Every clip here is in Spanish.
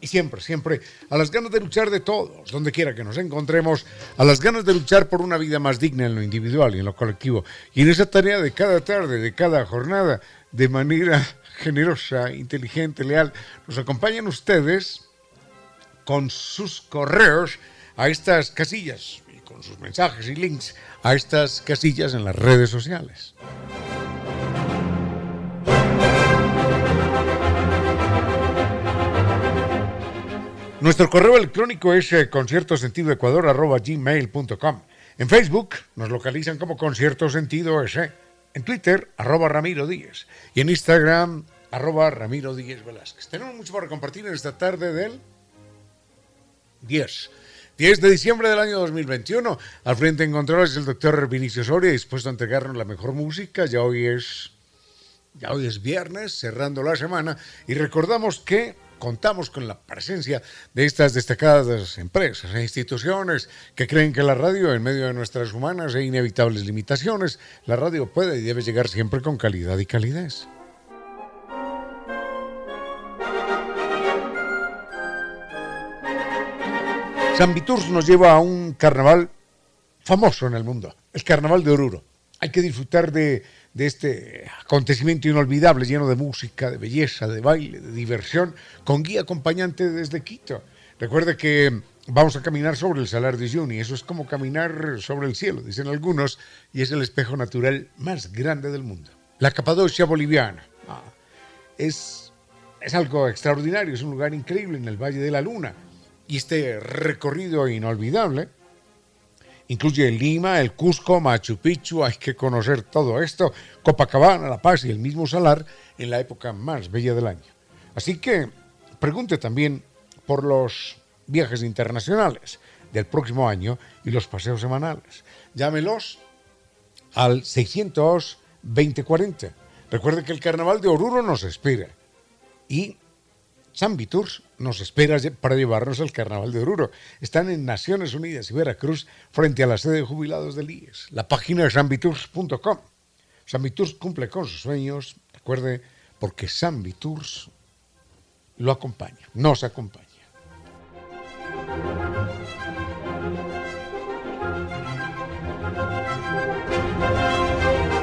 y siempre, siempre a las ganas de luchar de todos, donde quiera que nos encontremos, a las ganas de luchar por una vida más digna en lo individual y en lo colectivo. Y en esa tarea de cada tarde, de cada jornada, de manera generosa, inteligente, leal, nos acompañan ustedes con sus correos a estas casillas y con sus mensajes y links a estas casillas en las redes sociales. Nuestro correo electrónico es eh, conciertosentidoecuador.gmail.com. En Facebook nos localizan como Concierto Sentido S. En Twitter, arroba Ramiro Díez. Y en Instagram, arroba Ramiro Díez Velázquez. Tenemos mucho para compartir en esta tarde del 10. 10 de diciembre del año 2021. Al frente en el doctor Vinicio Soria, dispuesto a entregarnos la mejor música. Ya hoy es, ya hoy es viernes, cerrando la semana. Y recordamos que contamos con la presencia de estas destacadas empresas e instituciones que creen que la radio, en medio de nuestras humanas e inevitables limitaciones, la radio puede y debe llegar siempre con calidad y calidez. San Viturs nos lleva a un carnaval famoso en el mundo, el carnaval de Oruro. Hay que disfrutar de de este acontecimiento inolvidable, lleno de música, de belleza, de baile, de diversión, con guía acompañante desde Quito. Recuerde que vamos a caminar sobre el Salar de Uyuni, eso es como caminar sobre el cielo, dicen algunos, y es el espejo natural más grande del mundo. La Capadocia boliviana. Ah, es, es algo extraordinario, es un lugar increíble en el Valle de la Luna. Y este recorrido inolvidable Incluye Lima, el Cusco, Machu Picchu, hay que conocer todo esto, Copacabana, La Paz y el mismo Salar en la época más bella del año. Así que pregunte también por los viajes internacionales del próximo año y los paseos semanales. Llámelos al 600 2040. Recuerde que el carnaval de Oruro nos espera y Viturs nos espera para llevarnos al Carnaval de Oruro. Están en Naciones Unidas y Veracruz frente a la sede de jubilados del IES. La página es sanviturs.com. San Viturs cumple con sus sueños, recuerde, porque San Viturs lo acompaña, nos acompaña.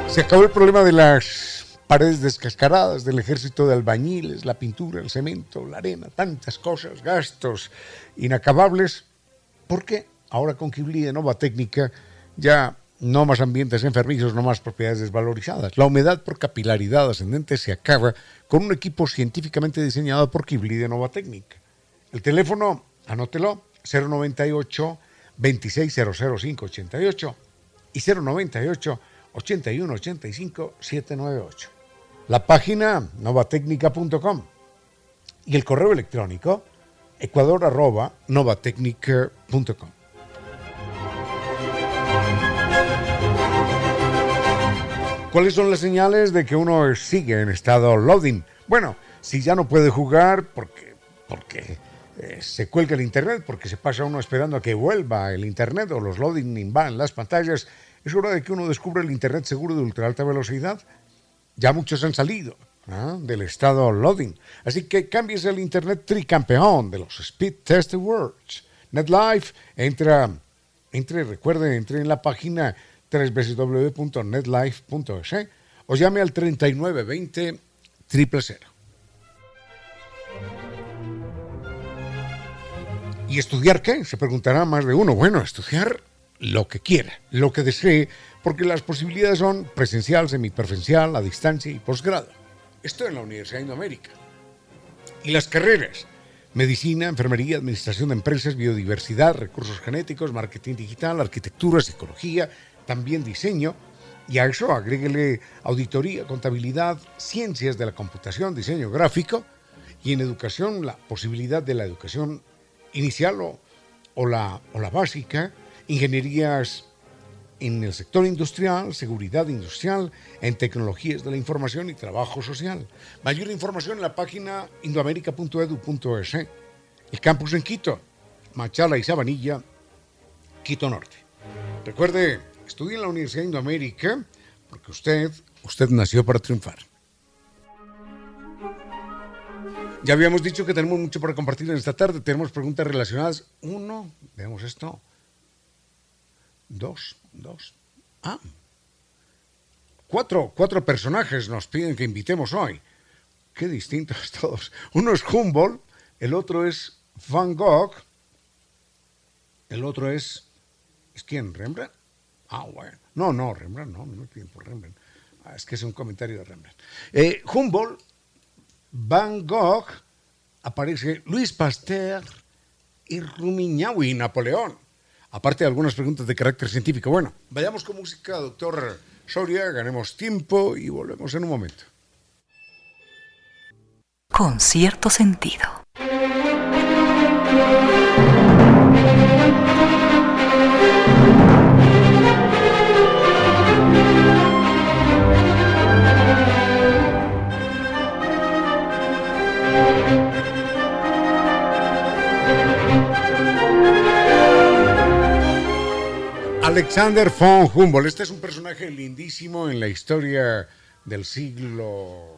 Se acabó el problema de las paredes descascaradas del ejército de albañiles, la pintura, el cemento, la arena, tantas cosas, gastos inacabables, porque ahora con Kibli de Nova Técnica ya no más ambientes enfermizos, no más propiedades desvalorizadas. La humedad por capilaridad ascendente se acaba con un equipo científicamente diseñado por Kibli de Nova Técnica. El teléfono, anótelo, 098 2600588 y 098 81 85 798 la página novatecnica.com y el correo electrónico ecuador.novatecnica.com. ¿Cuáles son las señales de que uno sigue en estado loading? Bueno, si ya no puede jugar porque, porque eh, se cuelga el internet, porque se pasa uno esperando a que vuelva el internet o los loading van las pantallas, es hora de que uno descubra el internet seguro de ultra alta velocidad ya muchos han salido, del estado loading. Así que cambies el internet tricampeón de los Speed Test Awards. NetLife, entra, entre, recuerden, entre en la página www.netlife.es o llame al 3920 000. ¿Y estudiar qué? Se preguntará más de uno. Bueno, estudiar lo que quiera, lo que desee, porque las posibilidades son presencial, semipresencial, a distancia y posgrado. Esto en la Universidad de Indoamérica. Y las carreras, medicina, enfermería, administración de empresas, biodiversidad, recursos genéticos, marketing digital, arquitectura, psicología, también diseño, y a eso agréguele auditoría, contabilidad, ciencias de la computación, diseño gráfico, y en educación la posibilidad de la educación inicial o, la, o la básica, ingenierías en el sector industrial, seguridad industrial, en tecnologías de la información y trabajo social. Mayor información en la página indoamerica.edu.es. El campus en Quito, Machala y Sabanilla, Quito Norte. Recuerde, estudie en la Universidad de Indoamérica porque usted, usted nació para triunfar. Ya habíamos dicho que tenemos mucho para compartir en esta tarde. Tenemos preguntas relacionadas. Uno, veamos esto. Dos, dos. Ah. Cuatro, cuatro personajes nos piden que invitemos hoy. Qué distintos todos. Uno es Humboldt, el otro es Van Gogh, el otro es... ¿Es quién? ¿Rembrandt? Ah, bueno. No, no, Rembrandt, no, no me piden por Rembrandt. Ah, es que es un comentario de Rembrandt. Eh, Humboldt, Van Gogh, aparece Luis Pasteur y Rumiñahui, Napoleón aparte de algunas preguntas de carácter científico. Bueno, vayamos con música, doctor Soria, ganemos tiempo y volvemos en un momento. Con cierto sentido. Alexander von Humboldt. Este es un personaje lindísimo en la historia del siglo,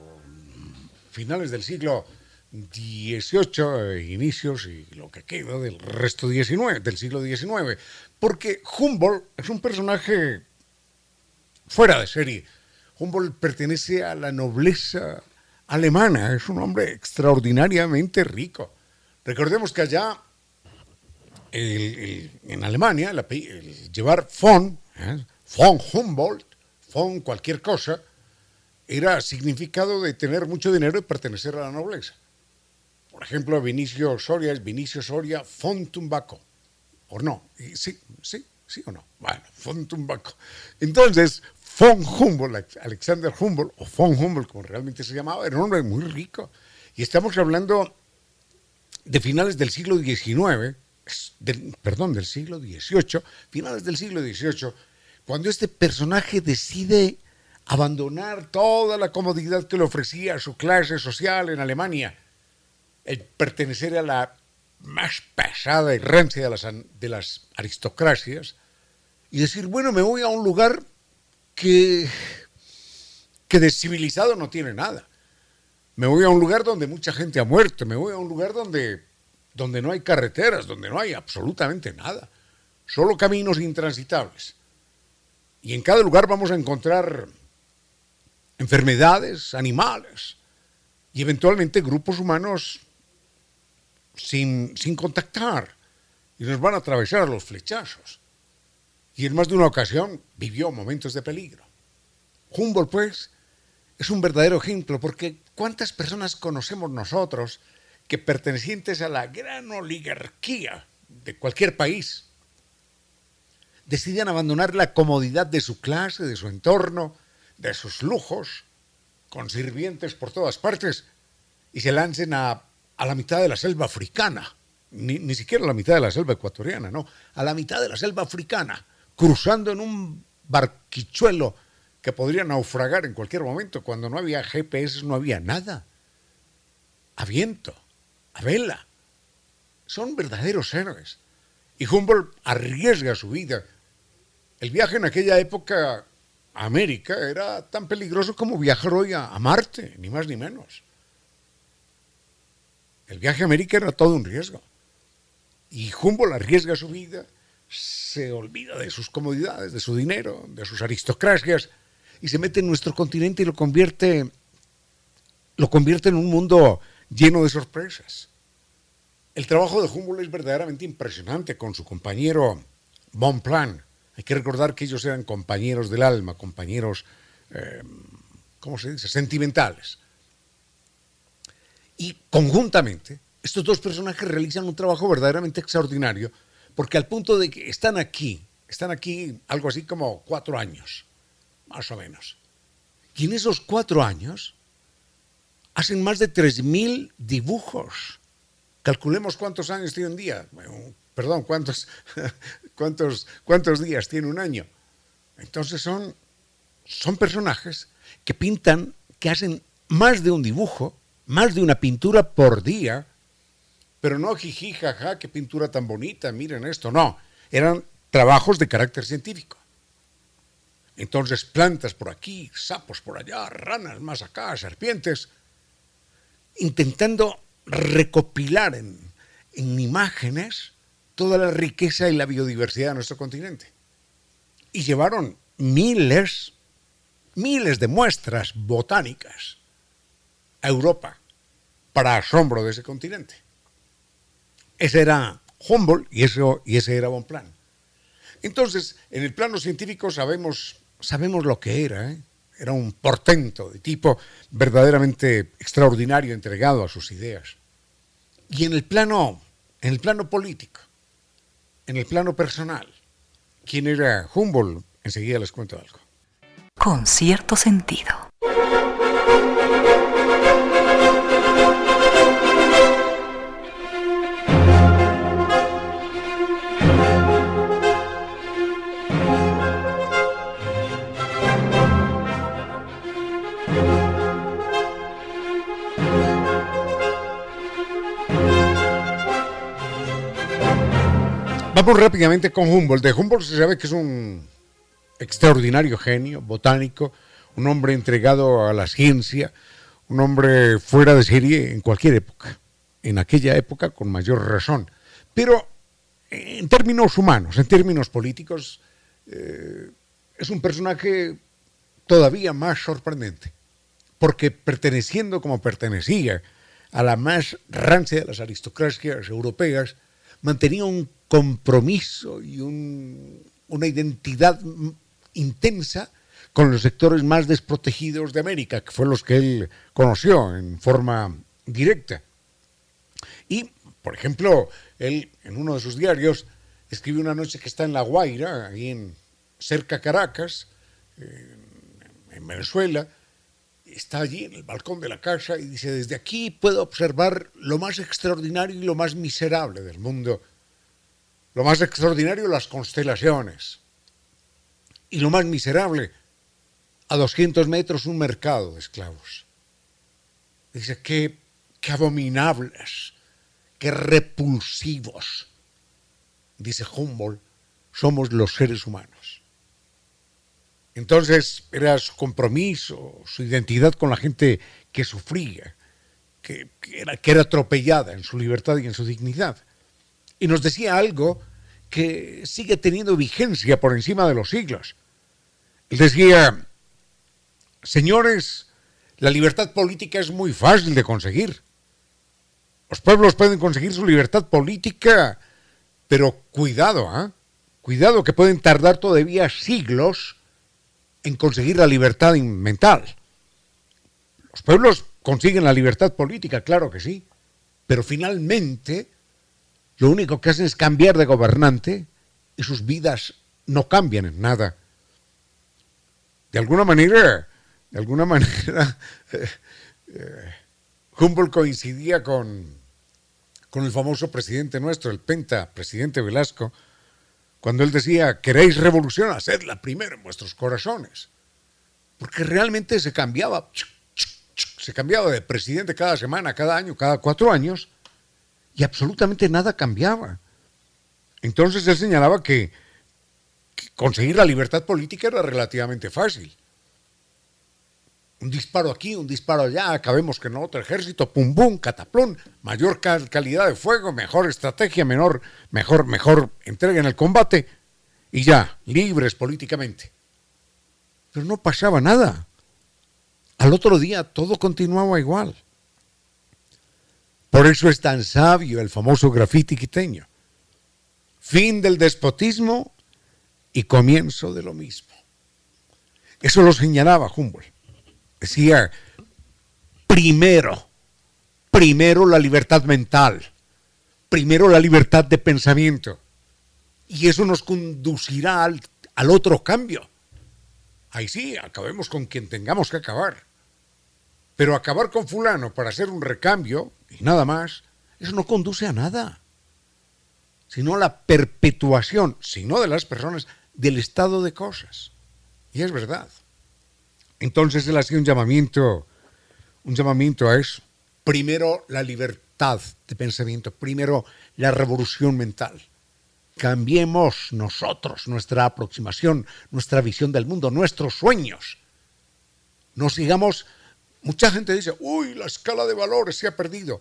finales del siglo XVIII, inicios y lo que queda del resto del siglo XIX. Porque Humboldt es un personaje fuera de serie. Humboldt pertenece a la nobleza alemana, es un hombre extraordinariamente rico. Recordemos que allá en Alemania, el, llevar von, ¿eh? von Humboldt, von cualquier cosa, era significado de tener mucho dinero y pertenecer a la nobleza. Por ejemplo, Vinicio Soria es Vinicio Soria von Tumbaco. ¿O no? Sí, sí, sí o no. Bueno, von Tumbaco. Entonces, von Humboldt, Alexander Humboldt, o von Humboldt como realmente se llamaba, era un hombre muy rico. Y estamos hablando de finales del siglo XIX, perdón, del siglo XVIII, finales del siglo XVIII, cuando este personaje decide abandonar toda la comodidad que le ofrecía su clase social en Alemania, el pertenecer a la más pasada y rancia de las, de las aristocracias, y decir, bueno, me voy a un lugar que, que de civilizado no tiene nada. Me voy a un lugar donde mucha gente ha muerto, me voy a un lugar donde donde no hay carreteras, donde no hay absolutamente nada, solo caminos intransitables. Y en cada lugar vamos a encontrar enfermedades, animales y eventualmente grupos humanos sin, sin contactar y nos van a atravesar los flechazos. Y en más de una ocasión vivió momentos de peligro. Humboldt, pues, es un verdadero ejemplo porque ¿cuántas personas conocemos nosotros? Que pertenecientes a la gran oligarquía de cualquier país deciden abandonar la comodidad de su clase, de su entorno, de sus lujos, con sirvientes por todas partes, y se lancen a, la mitad de la selva africana, ni, ni, siquiera a la mitad de la selva ecuatoriana, no, a la mitad de la selva africana, cruzando en un barquichuelo que podría naufragar en cualquier momento, cuando no había GPS, no había nada, a viento a vela. Son verdaderos héroes. Y Humboldt arriesga su vida. El viaje en aquella época a América era tan peligroso como viajar hoy a, a Marte, ni más ni menos. El viaje a América era todo un riesgo. Y Humboldt arriesga su vida, se olvida de sus comodidades, de su dinero, de sus aristocracias, y se mete en nuestro continente y lo convierte, lo convierte en un mundo lleno de sorpresas. El trabajo de Humboldt es verdaderamente impresionante con su compañero Bonplan. Hay que recordar que ellos eran compañeros del alma, compañeros, eh, ¿cómo se dice?, sentimentales. Y conjuntamente, estos dos personajes realizan un trabajo verdaderamente extraordinario, porque al punto de que están aquí, están aquí algo así como cuatro años, más o menos. Y en esos cuatro años hacen más de 3.000 dibujos. Calculemos cuántos años tiene un día. perdón, cuántos, cuántos, cuántos días tiene un año. Entonces son, son personajes que pintan, que hacen más de un dibujo más de una pintura por día, pero no jiji, jaja, qué pintura tan bonita, miren esto, no, eran trabajos de carácter científico. Entonces, plantas por aquí, sapos por allá, ranas más acá, serpientes, intentando recopilar en, en imágenes toda la riqueza y la biodiversidad de nuestro continente. Y llevaron miles, miles de muestras botánicas Europa, para asombro de ese continente. Ese era Humboldt y, y ese era Bonplan. Entonces, en el plano científico sabemos, sabemos lo que era. ¿eh? Era un portento de tipo verdaderamente extraordinario, entregado a sus ideas. Y en el plano, en el plano político, en el plano personal, ¿quién era Humboldt? Enseguida les cuento algo. Con cierto sentido. Vamos rápidamente con Humboldt. De Humboldt se sabe que es un extraordinario genio botánico, un hombre entregado a la ciencia, un hombre fuera de serie en cualquier época. En aquella época con mayor razón. Pero en términos humanos, en términos políticos, eh, es un personaje todavía más sorprendente. Porque perteneciendo como pertenecía a la más rancia de las aristocracias europeas, mantenía un compromiso y una identidad intensa con los sectores más desprotegidos de América, que fueron los que él conoció en forma directa. Y, por ejemplo, él en uno de sus diarios escribe una noche que está en La Guaira, ahí en cerca Caracas, en Venezuela, está allí en el balcón de la casa y dice, desde aquí puedo observar lo más extraordinario y lo más miserable del mundo lo más extraordinario, las constelaciones. Y lo más miserable, a 200 metros un mercado de esclavos. Dice, qué, qué abominables, qué repulsivos, dice Humboldt, somos los seres humanos. Entonces era su compromiso, su identidad con la gente que sufría, que, era, que era atropellada en su libertad y en su dignidad y nos decía algo que sigue teniendo vigencia por encima de los siglos. Él decía, señores, la libertad política es muy fácil de conseguir. Los pueblos pueden conseguir su libertad política, pero cuidado, ¿ah? cuidado que pueden tardar todavía siglos en conseguir la libertad mental. Los pueblos consiguen la libertad política, claro que sí, pero finalmente lo único que hacen es cambiar de gobernante y sus vidas no cambian en nada. De alguna manera, de alguna manera, eh, Humboldt coincidía con, con el famoso presidente nuestro, el penta, presidente Velasco, cuando él decía, queréis revolución, hacedla primero en vuestros corazones. Porque realmente se cambiaba, se cambiaba de presidente cada semana, cada año, cada cuatro años, y absolutamente nada cambiaba. Entonces él señalaba que conseguir la libertad política era relativamente fácil. Un disparo aquí, un disparo allá, acabemos que no otro ejército, pum pum, cataplón, mayor calidad de fuego, mejor estrategia, menor, mejor, mejor entrega en el combate y ya, libres políticamente. Pero no pasaba nada. Al otro día todo continuaba igual. Por eso es tan sabio el famoso grafiti quiteño. Fin del despotismo y comienzo de lo mismo. Eso lo señalaba Humboldt. Decía, primero, primero la libertad mental, primero la libertad de pensamiento. Y eso nos conducirá al, al otro cambio. Ahí sí, acabemos con quien tengamos que acabar. Pero acabar con fulano para hacer un recambio y nada más, eso no conduce a nada, sino a la perpetuación, si no de las personas, del estado de cosas. Y es verdad. Entonces él hacía un llamamiento, un llamamiento a eso. Primero la libertad de pensamiento, primero la revolución mental. Cambiemos nosotros nuestra aproximación, nuestra visión del mundo, nuestros sueños. No sigamos Mucha gente dice, uy, la escala de valores se ha perdido.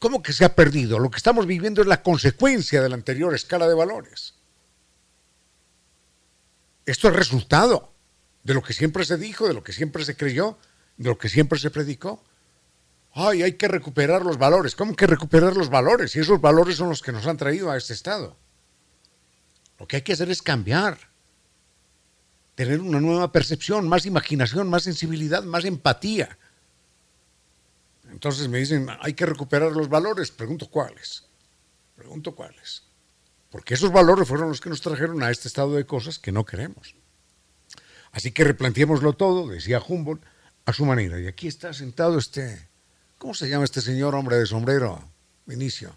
¿Cómo que se ha perdido? Lo que estamos viviendo es la consecuencia de la anterior escala de valores. Esto es resultado de lo que siempre se dijo, de lo que siempre se creyó, de lo que siempre se predicó. Ay, hay que recuperar los valores. ¿Cómo que recuperar los valores? Y esos valores son los que nos han traído a este estado. Lo que hay que hacer es cambiar, tener una nueva percepción, más imaginación, más sensibilidad, más empatía entonces me dicen, hay que recuperar los valores. Pregunto cuáles. Pregunto cuáles. Porque esos valores fueron los que nos trajeron a este estado de cosas que no queremos. Así que replanteémoslo todo, decía Humboldt, a su manera. Y aquí está sentado este, ¿cómo se llama este señor hombre de sombrero? Vinicio.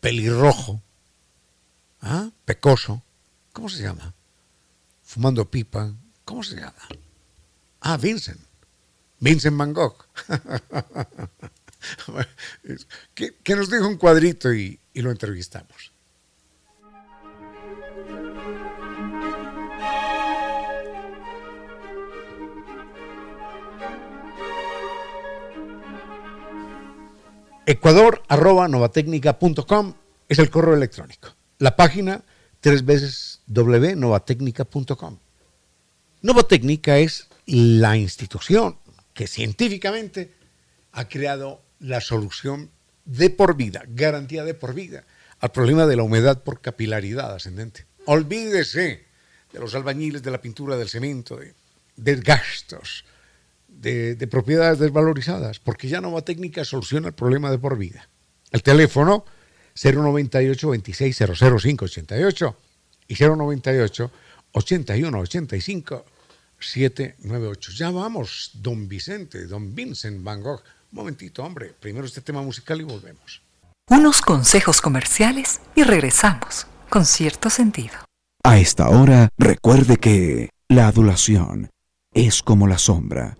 Pelirrojo. ¿Ah? Pecoso. ¿Cómo se llama? Fumando pipa. ¿Cómo se llama? Ah, Vincent. Vincent Van que, nos dijo un cuadrito y, y lo entrevistamos. Ecuador arroba novatecnica.com es el correo electrónico. La página tres veces www.novatecnica.com. Novatecnica es la institución que científicamente ha creado la solución de por vida, garantía de por vida, al problema de la humedad por capilaridad ascendente. Olvídese de los albañiles, de la pintura, del cemento, de, gastos, de, propiedades desvalorizadas, porque ya Nova Técnica soluciona el problema de por vida. El teléfono 098 26 588 y 098 81 85 798. Ya vamos, don Vicente, don Vincent Van Gogh. Un momentito, hombre. Primero este tema musical y volvemos. Unos consejos comerciales y regresamos con cierto sentido. A esta hora, recuerde que la adulación es como la sombra.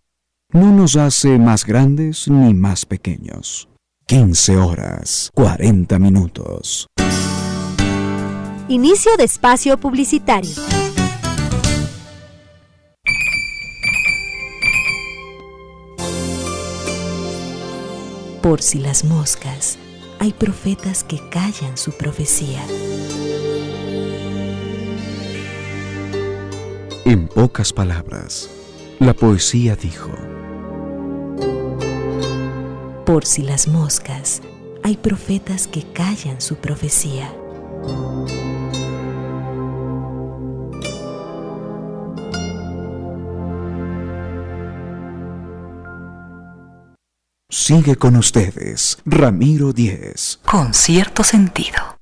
No nos hace más grandes ni más pequeños. 15 horas, 40 minutos. Inicio de espacio publicitario. Por si las moscas, hay profetas que callan su profecía. En pocas palabras, la poesía dijo, Por si las moscas, hay profetas que callan su profecía. Sigue con ustedes, Ramiro Díez. Con cierto sentido.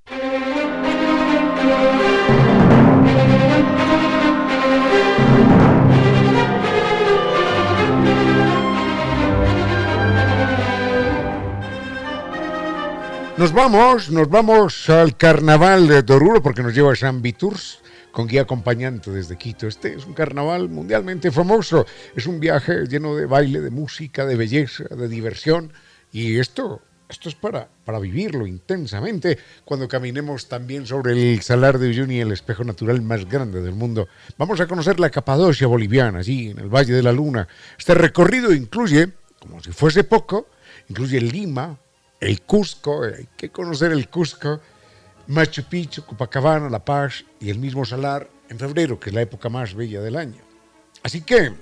Nos vamos, nos vamos al carnaval de Toruro porque nos lleva a San Viturs con guía acompañante desde Quito. Este es un carnaval mundialmente famoso. Es un viaje lleno de baile, de música, de belleza, de diversión. Y esto esto es para, para vivirlo intensamente cuando caminemos también sobre el Salar de Uyuni, el espejo natural más grande del mundo. Vamos a conocer la Capadocia boliviana, allí en el Valle de la Luna. Este recorrido incluye, como si fuese poco, incluye Lima, el Cusco, hay que conocer el Cusco, Machu Picchu, Copacabana, La Paz y el mismo Salar en febrero, que es la época más bella del año. Así que,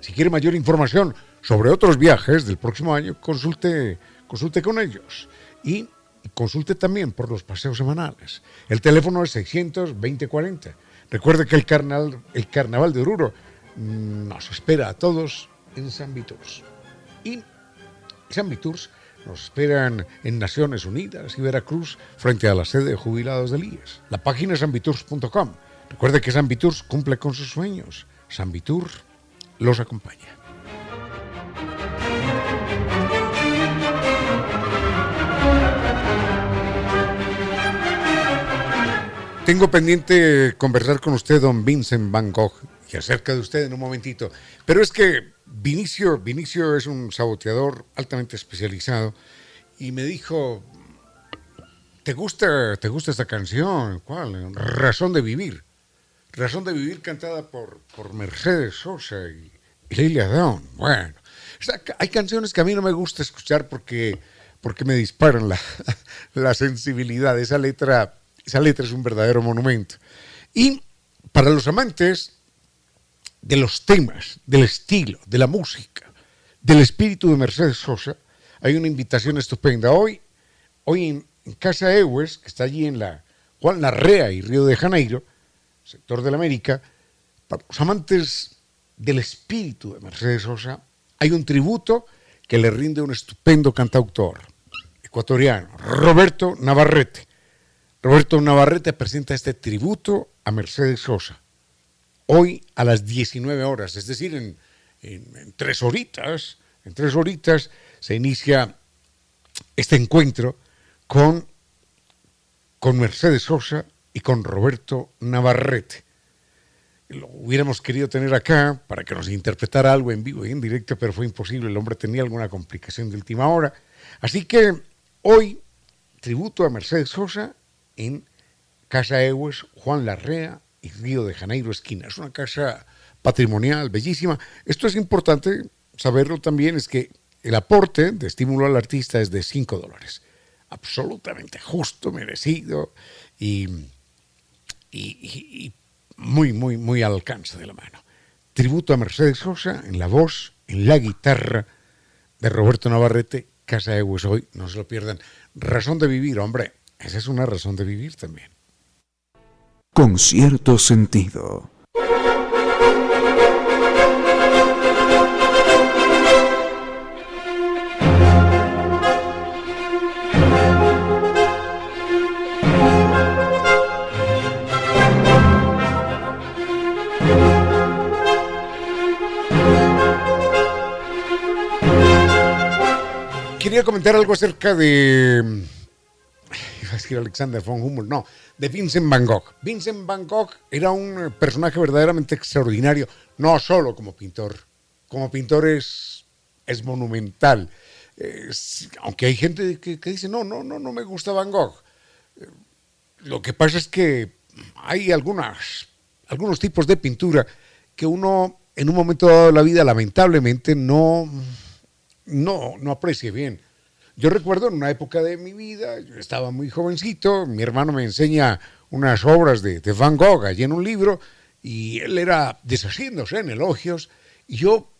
si quiere mayor información sobre otros viajes del próximo año, consulte consulte con ellos y consulte también por los paseos semanales. El teléfono es 62040. Recuerde que el carnaval, el carnaval de Oruro nos espera a todos en San Viturs. Y San Viturs nos esperan en Naciones Unidas y Veracruz frente a la sede de jubilados del IES. La página es sanviturs.com. Recuerde que San Viturs cumple con sus sueños. San Viturs los acompaña. Tengo pendiente conversar con usted, don Vincent Van Gogh, y acerca de usted en un momentito. Pero es que Vinicio, Vinicio es un saboteador altamente especializado y me dijo, ¿te gusta, te gusta esta canción? ¿Cuál? Razón de vivir. Razón de vivir cantada por, por Mercedes Sosa y, Lilia Down. Bueno, hay canciones que a mí no me gusta escuchar porque, porque me disparan la, la sensibilidad. Esa letra esa letra es un verdadero monumento. Y para los amantes de los temas, del estilo, de la música, del espíritu de Mercedes Sosa, hay una invitación estupenda. Hoy, hoy en, Casa Ewes, que está allí en la Juan Larrea y Río de Janeiro, sector de la América, para los amantes del espíritu de Mercedes Sosa, hay un tributo que le rinde un estupendo cantautor ecuatoriano, Roberto Navarrete. Roberto Navarrete presenta este tributo a Mercedes Sosa. Hoy a las 19 horas, es decir, en, tres horitas, en tres horitas se inicia este encuentro con, con Mercedes Sosa y con Roberto Navarrete. Lo hubiéramos querido tener acá para que nos interpretara algo en vivo y en directo, pero fue imposible. El hombre tenía alguna complicación de última hora. Así que hoy, tributo a Mercedes Sosa en Casa Ewes, Juan Larrea Río de Janeiro esquina. Es una casa patrimonial, bellísima. Esto es importante saberlo también, es que el aporte de estímulo al artista es de 5 dólares. Absolutamente justo, merecido y, y, muy, muy, muy al alcance de la mano. Tributo a Mercedes Sosa en la voz, en la guitarra de Roberto Navarrete, Casa Ewes hoy, no se lo pierdan. Razón de vivir, hombre, esa es una razón de vivir también. Con cierto sentido. Quería comentar algo acerca de iba a Alexander von Humboldt, no, de Vincent Van Gogh. Vincent Van Gogh era un personaje verdaderamente extraordinario, no solo como pintor, como pintor es, es monumental. aunque hay gente que, dice, no, no, no, no me gusta Van Gogh. Lo que pasa es que hay algunas, algunos tipos de pintura que uno en un momento dado de la vida lamentablemente no, no, no aprecia bien. Yo recuerdo en una época de mi vida, yo estaba muy jovencito, mi hermano me enseña unas obras de, Van Gogh allí en un libro y él era deshaciéndose en elogios y yo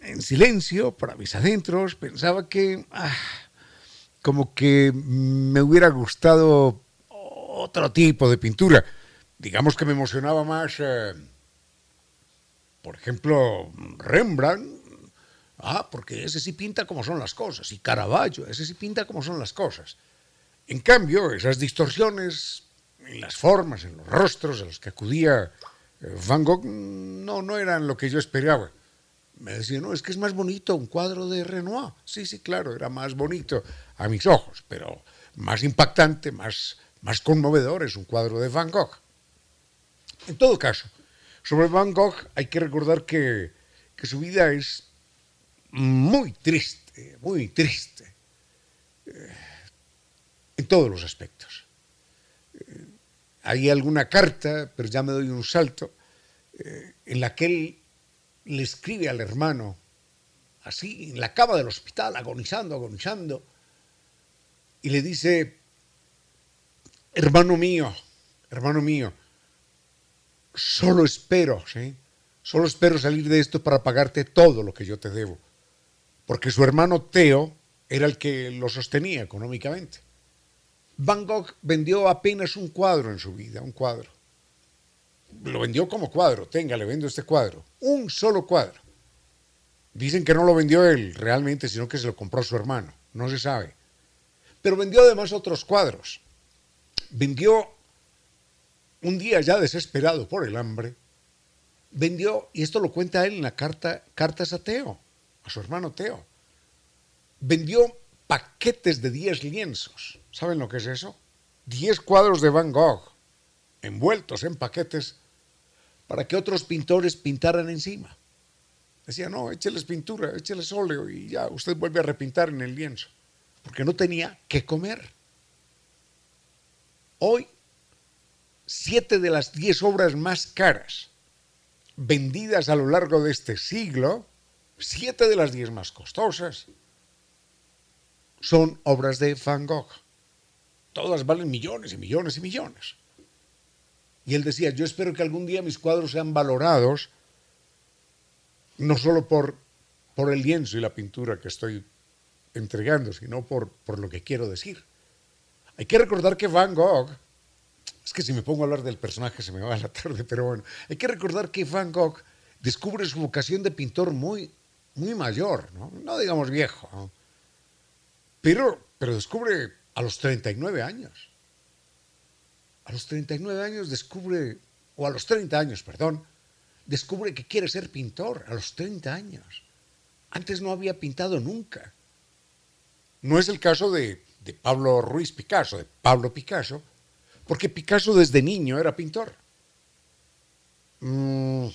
en silencio, para mis adentros, pensaba que ah, como que me hubiera gustado otro tipo de pintura. Digamos que me emocionaba más, eh, por ejemplo, Rembrandt Ah, porque ese sí pinta como son las cosas. Y Caravaggio, ese sí pinta como son las cosas. En cambio, esas distorsiones en las formas, en los rostros a los que acudía eh, Van Gogh, no, no eran lo que yo esperaba. Me decía, no, es que es más bonito un cuadro de Renoir. Sí, sí, claro, era más bonito a mis ojos, pero más impactante, más, más conmovedor es un cuadro de Van Gogh. En todo caso, sobre Van Gogh hay que recordar que, que su vida es muy triste, muy triste. eh, en todos los aspectos. Eh, hay alguna carta, pero ya me doy un salto, eh, en la que él le escribe al hermano, así, en la cama del hospital, agonizando, agonizando, y le dice, hermano mío, hermano mío, solo espero, ¿sí? Solo espero salir de esto para pagarte todo lo que yo te debo. Porque su hermano Teo era el que lo sostenía económicamente. Van Gogh vendió apenas un cuadro en su vida, un cuadro. Lo vendió como cuadro, tenga, le vendo este cuadro. Un solo cuadro. Dicen que no lo vendió él realmente, sino que se lo compró su hermano. No se sabe. Pero vendió además otros cuadros. Vendió un día ya desesperado por el hambre, vendió, y esto lo cuenta él en la carta, cartas a Teo, a su hermano Teo, vendió paquetes de 10 lienzos. ¿Saben lo que es eso? 10 cuadros de Van Gogh, envueltos en paquetes, para que otros pintores pintaran encima. Decía, no, écheles pintura, écheles óleo y ya, usted vuelve a repintar en el lienzo, porque no tenía que comer. Hoy, siete de las diez obras más caras vendidas a lo largo de este siglo, siete de las diez más costosas, son obras de Van Gogh. Todas valen millones y millones y millones. Y él decía, yo espero que algún día mis cuadros sean valorados no solo por, por el lienzo y la pintura que estoy entregando, sino por, por lo que quiero decir. Hay que recordar que Van Gogh, es que si me pongo a hablar del personaje se me va a la tarde, pero bueno, hay que recordar que Van Gogh descubre su vocación de pintor muy, muy mayor, no, digamos viejo, pero, pero descubre a los 39 años. A los 39 años descubre, o a los 30 años, perdón, descubre que quiere ser pintor a los 30 años. Antes no había pintado nunca. No es el caso de, de Pablo Ruiz Picasso, de Pablo Picasso, porque Picasso desde niño era pintor. Mm.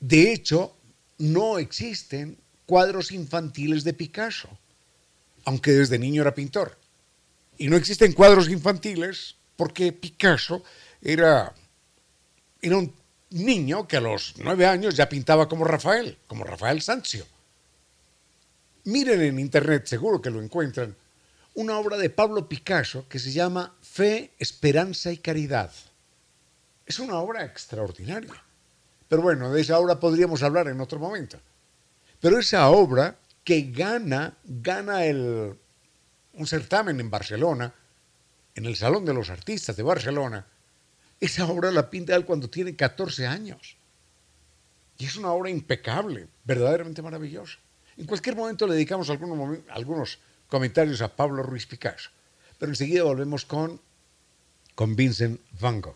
De hecho, no existen cuadros infantiles de Picasso, aunque desde niño era pintor. Y no existen cuadros infantiles porque Picasso era, un niño que a los nueve años ya pintaba como Rafael, como Rafael Sanzio. Miren en internet, seguro que lo encuentran, una obra de Pablo Picasso que se llama Fe, Esperanza y Caridad. Es una obra extraordinaria. Pero bueno, de esa obra podríamos hablar en otro momento. Pero esa obra que gana, gana el, un certamen en Barcelona, en el Salón de los Artistas de Barcelona, esa obra la pinta él cuando tiene 14 años. Y es una obra impecable, verdaderamente maravillosa. En cualquier momento le dedicamos algunos, algunos comentarios a Pablo Ruiz Picasso. Pero enseguida volvemos con, con Vincent Van Gogh.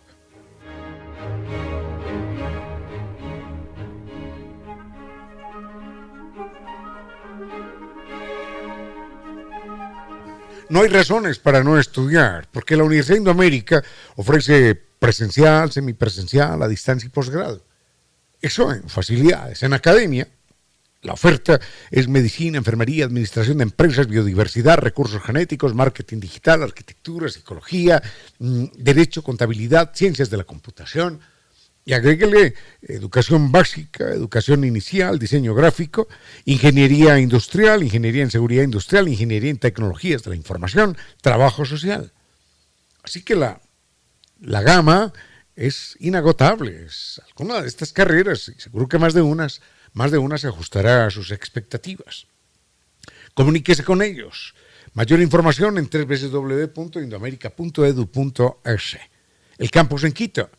No hay razones para no estudiar, porque la Universidad de Indoamérica ofrece presencial, semipresencial, a distancia y posgrado. Eso en facilidades. En academia, la oferta es medicina, enfermería, administración de empresas, biodiversidad, recursos genéticos, marketing digital, arquitectura, psicología, mm, derecho, contabilidad, ciencias de la computación. Y agréguele educación básica, educación inicial, diseño gráfico, ingeniería industrial, ingeniería en seguridad industrial, ingeniería en tecnologías de la información, trabajo social. Así que la, la gama es inagotable. Es alguna de estas carreras, seguro que más de unas, más de una se ajustará a sus expectativas. Comuníquese con ellos. Mayor información en www.indoamerica.edu.es. El campus en Quito,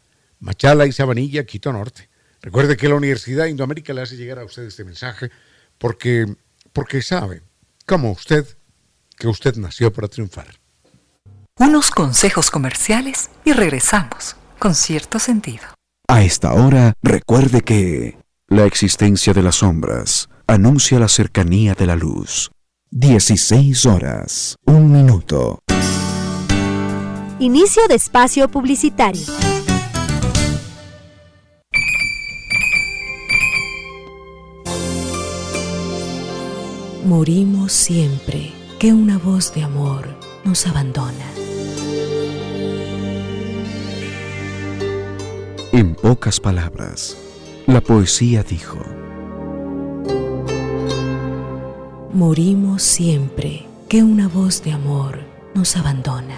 Machala y Sabanilla, Quito Norte. Recuerde que la Universidad de Indoamérica le hace llegar a usted este mensaje porque, porque sabe, como usted, que usted nació para triunfar. Unos consejos comerciales y regresamos con cierto sentido. A esta hora, recuerde que la existencia de las sombras anuncia la cercanía de la luz. 16 horas, un minuto. Inicio de espacio publicitario. Morimos siempre que una voz de amor nos abandona. En pocas palabras, la poesía dijo, Morimos siempre que una voz de amor nos abandona.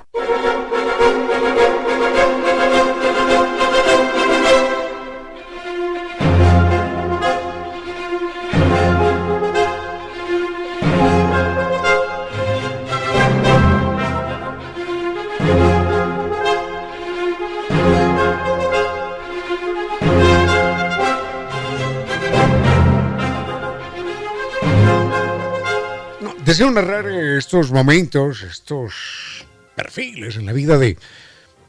Deseo narrar estos momentos, estos perfiles en la vida de,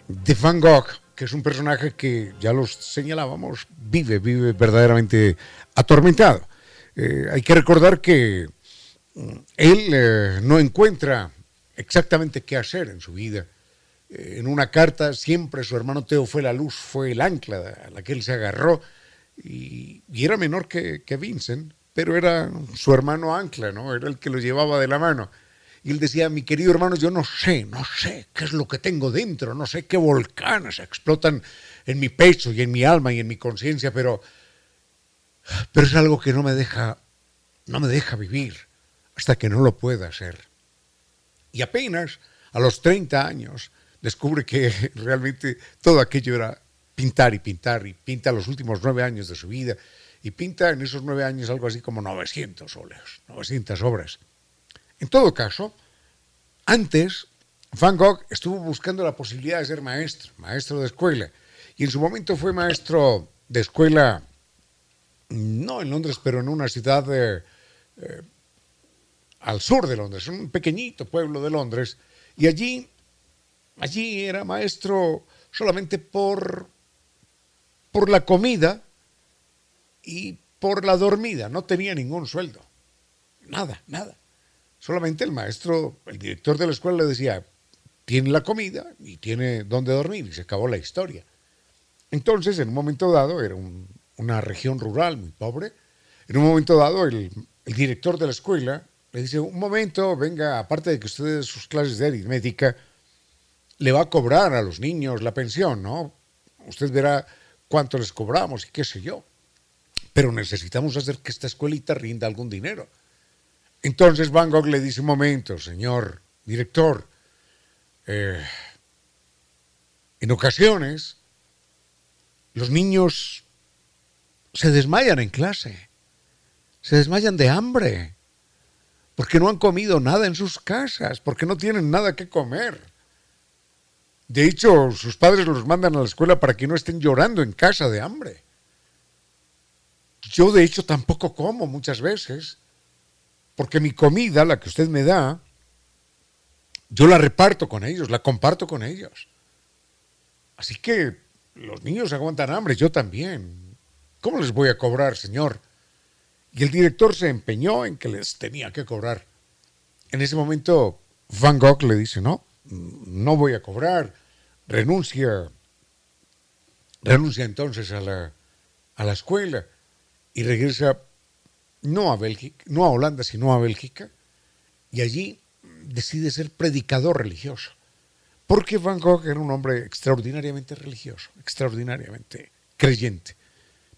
de Van Gogh, que es un personaje que, ya los señalábamos, vive, vive verdaderamente atormentado. Eh, hay que recordar que mm, él eh, no encuentra exactamente qué hacer en su vida. Eh, en una carta siempre su hermano Teo fue la luz, fue el ancla a la que él se agarró y, y era menor que, que Vincent pero era su hermano Ancla, ¿no? Era el que lo llevaba de la mano. Y él decía, mi querido hermano, yo no sé, no sé qué es lo que tengo dentro, no sé qué volcanes explotan en mi pecho y en mi alma y en mi conciencia, pero, pero es algo que no me deja, no me deja vivir hasta que no lo pueda hacer. Y apenas a los 30 años descubre que realmente todo aquello era pintar y pintar y pinta los últimos nueve años de su vida y pinta en esos nueve años algo así como 900 óleos, 900 obras. En todo caso, antes Van Gogh estuvo buscando la posibilidad de ser maestro, maestro de escuela, y en su momento fue maestro de escuela, no en Londres, pero en una ciudad eh, eh, al sur de Londres, un pequeñito pueblo de Londres, y allí, allí era maestro solamente por, por la comida y por la dormida no tenía ningún sueldo. Nada, nada. Solamente el maestro, el director de la escuela le decía, tiene la comida y tiene dónde dormir y se acabó la historia. Entonces, en un momento dado, era una región rural muy pobre, en un momento dado el, el, director de la escuela le dice, un momento, venga, aparte de que usted de sus clases de aritmética, le va a cobrar a los niños la pensión, ¿no? Usted verá cuánto les cobramos y qué sé yo pero necesitamos hacer que esta escuelita rinda algún dinero. Entonces Van Gogh le dice, un momento, señor director, eh, en ocasiones los niños se desmayan en clase, se desmayan de hambre, porque no han comido nada en sus casas, porque no tienen nada que comer. De hecho, sus padres los mandan a la escuela para que no estén llorando en casa de hambre. Yo de hecho tampoco como muchas veces, porque mi comida, la que usted me da, yo la reparto con ellos, la comparto con ellos. Así que los niños aguantan hambre, yo también. ¿Cómo les voy a cobrar, señor? Y el director se empeñó en que les tenía que cobrar. En ese momento, Van Gogh le dice, no, no voy a cobrar, renuncia, renuncia entonces a la, a la escuela y regresa no a Bélgica, no a Holanda, sino a Bélgica, y allí decide ser predicador religioso. Porque Van Gogh era un hombre extraordinariamente religioso, extraordinariamente creyente.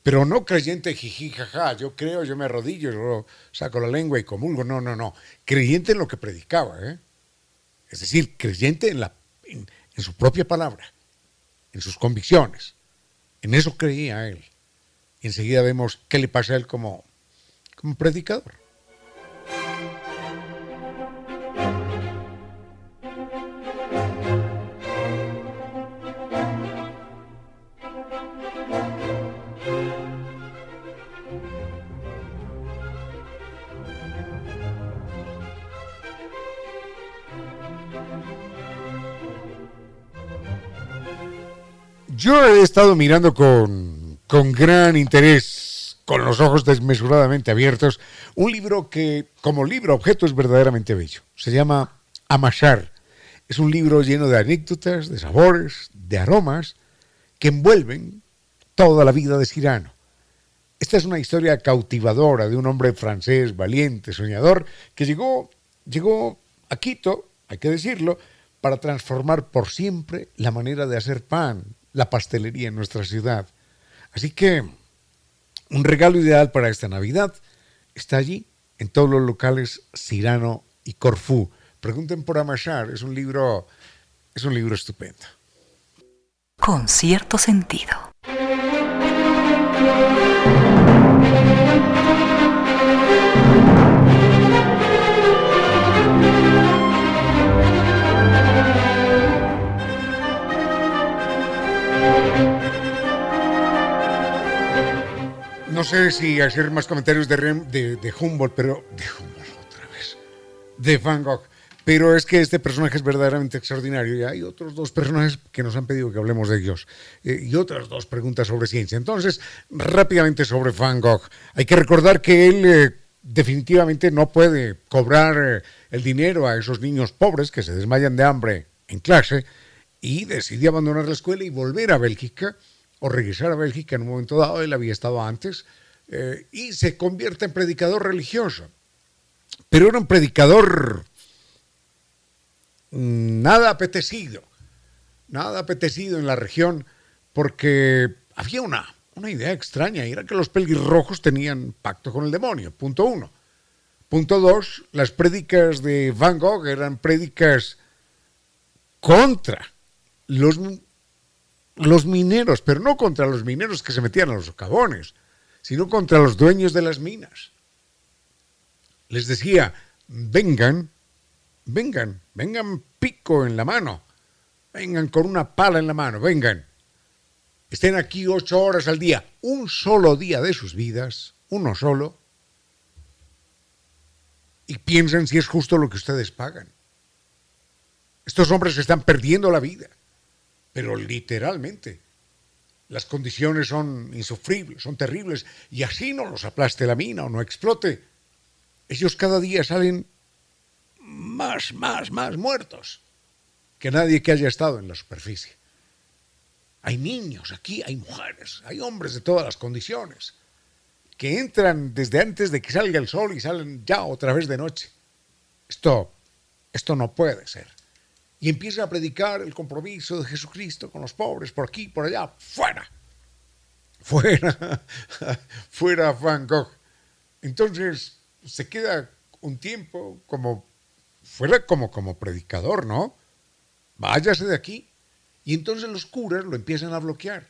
Pero no creyente jiji, jaja, yo creo, yo me arrodillo, yo saco la lengua y comulgo. No, no, no. Creyente en lo que predicaba. ¿eh? Es decir, creyente en, la, en, en su propia palabra, en sus convicciones. En eso creía él. Y enseguida vemos qué le pasa a él como, como predicador. Yo he estado mirando con con gran interés, con los ojos desmesuradamente abiertos, un libro que como libro objeto es verdaderamente bello. Se llama Amasar. Es un libro lleno de anécdotas, de sabores, de aromas que envuelven toda la vida de Cyrano. Esta es una historia cautivadora de un hombre francés valiente, soñador, que llegó, llegó a Quito, hay que decirlo, para transformar por siempre la manera de hacer pan, la pastelería en nuestra ciudad. Así que un regalo ideal para esta Navidad está allí, en todos los locales Cirano y Corfú. Pregunten por Amashar, es un libro, es un libro estupendo. Con cierto sentido. No sé si hacer más comentarios de, de, Humboldt, pero. De Humboldt otra vez. De Van Gogh. Pero es que este personaje es verdaderamente extraordinario y hay otros dos personajes que nos han pedido que hablemos de ellos eh, y otras dos preguntas sobre ciencia. Entonces, rápidamente sobre Van Gogh. Hay que recordar que él eh, definitivamente no puede cobrar eh, el dinero a esos niños pobres que se desmayan de hambre en clase y decide abandonar la escuela y volver a Bélgica o regresar a Bélgica en un momento dado, él había estado antes, eh, y se convierte en predicador religioso. Pero era un predicador nada apetecido, nada apetecido en la región, porque había una, una idea extraña, y era que los pelirrojos tenían pacto con el demonio, punto uno. Punto dos, las prédicas de Van Gogh eran prédicas contra los los mineros, pero no contra los mineros que se metían a los socavones, sino contra los dueños de las minas. Les decía, vengan, vengan, vengan pico en la mano, vengan con una pala en la mano, vengan. Estén aquí ocho horas al día, un solo día de sus vidas, uno solo, y piensen si es justo lo que ustedes pagan. Estos hombres están perdiendo la vida pero literalmente. Las condiciones son insufribles, son terribles, y así no los aplaste la mina o no explote. Ellos cada día salen más, más, más muertos que nadie que haya estado en la superficie. Hay niños aquí, hay mujeres, hay hombres de todas las condiciones que entran desde antes de que salga el sol y salen ya otra vez de noche. Esto, esto no puede ser y empieza a predicar el compromiso de Jesucristo con los pobres, por aquí, por allá, fuera, fuera, fuera Van Gogh. Entonces se queda un tiempo como, fuera como, como predicador, ¿no? Váyase de aquí. Y entonces los curas lo empiezan a bloquear.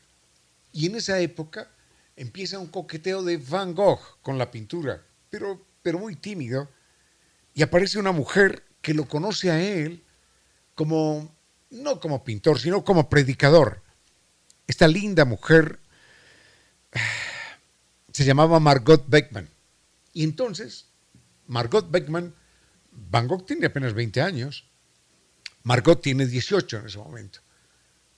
Y en esa época empieza un coqueteo de Van Gogh con la pintura, pero, pero muy tímido. Y aparece una mujer que lo conoce a él como, no como pintor, sino como predicador. Esta linda mujer se llamaba Margot Beckman. Y entonces, Margot Beckman, Van Gogh tiene apenas 20 años, Margot tiene 18 en ese momento.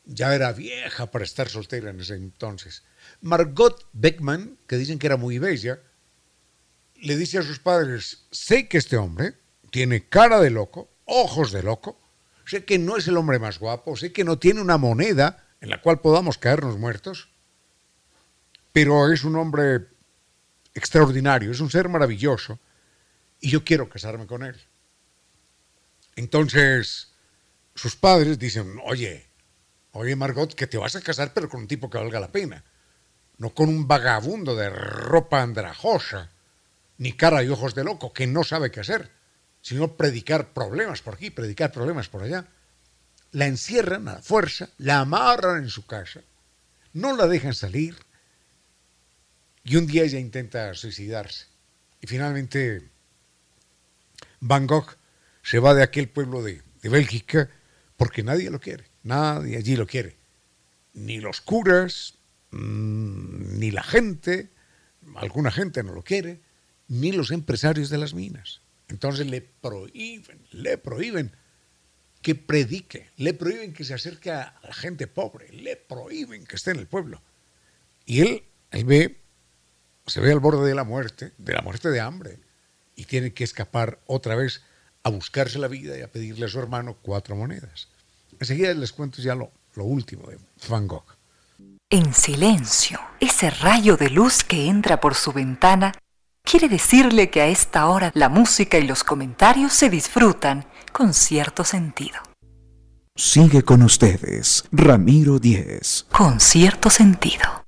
Ya era vieja para estar soltera en ese entonces. Margot Beckman, que dicen que era muy bella, le dice a sus padres, sé que este hombre tiene cara de loco, ojos de loco, sé que no es el hombre más guapo, sé que no tiene una moneda en la cual podamos caernos muertos, pero es un hombre extraordinario, es un ser maravilloso y yo quiero casarme con él. Entonces, sus padres dicen, oye, oye Margot, que te vas a casar pero con un tipo que valga la pena, no con un vagabundo de ropa andrajosa, ni cara y ojos de loco que no sabe qué hacer sino predicar problemas por aquí, predicar problemas por allá. La encierran a la fuerza, la amarran en su casa, no la dejan salir y un día ella intenta suicidarse. Y finalmente Van Gogh se va de aquel pueblo de, Bélgica porque nadie lo quiere, nadie allí lo quiere. Ni los curas, mm, ni la gente, alguna gente no lo quiere, ni los empresarios de las minas. Entonces le prohíben, le prohíben que predique, le prohíben que se acerque a la gente pobre, le prohíben que esté en el pueblo. Y él, él ve, se ve al borde de la muerte, de la muerte de hambre, y tiene que escapar otra vez a buscarse la vida y a pedirle a su hermano cuatro monedas. Enseguida les cuento ya lo, lo último de Van Gogh. En silencio, ese rayo de luz que entra por su ventana quiere decirle que a esta hora la música y los comentarios se disfrutan con cierto sentido. Sigue con ustedes, Ramiro Díez. Con cierto sentido.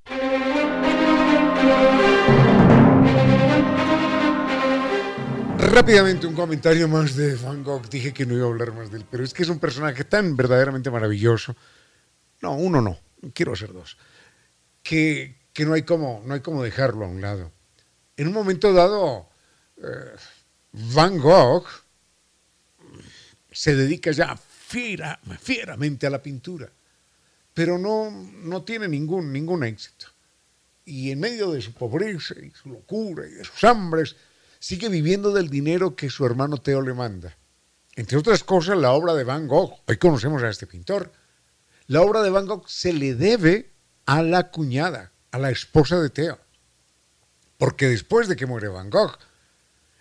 Rápidamente un comentario más de Van Gogh. Dije que no iba a hablar más de él, pero es que es un personaje tan verdaderamente maravilloso. No, uno no, quiero hacer dos. Que, que no, hay como, no hay como dejarlo a un lado. En un momento dado, eh, Van Gogh se dedica ya fiera, fieramente a la pintura, pero no, no tiene ningún, ningún éxito. Y en medio de su pobreza y su locura y de sus hambres, sigue viviendo del dinero que su hermano Teo le manda. Entre otras cosas, la obra de Van Gogh, hoy conocemos a este pintor, la obra de Van Gogh se le debe a la cuñada, a la esposa de Teo. Porque después de que muere Van Gogh,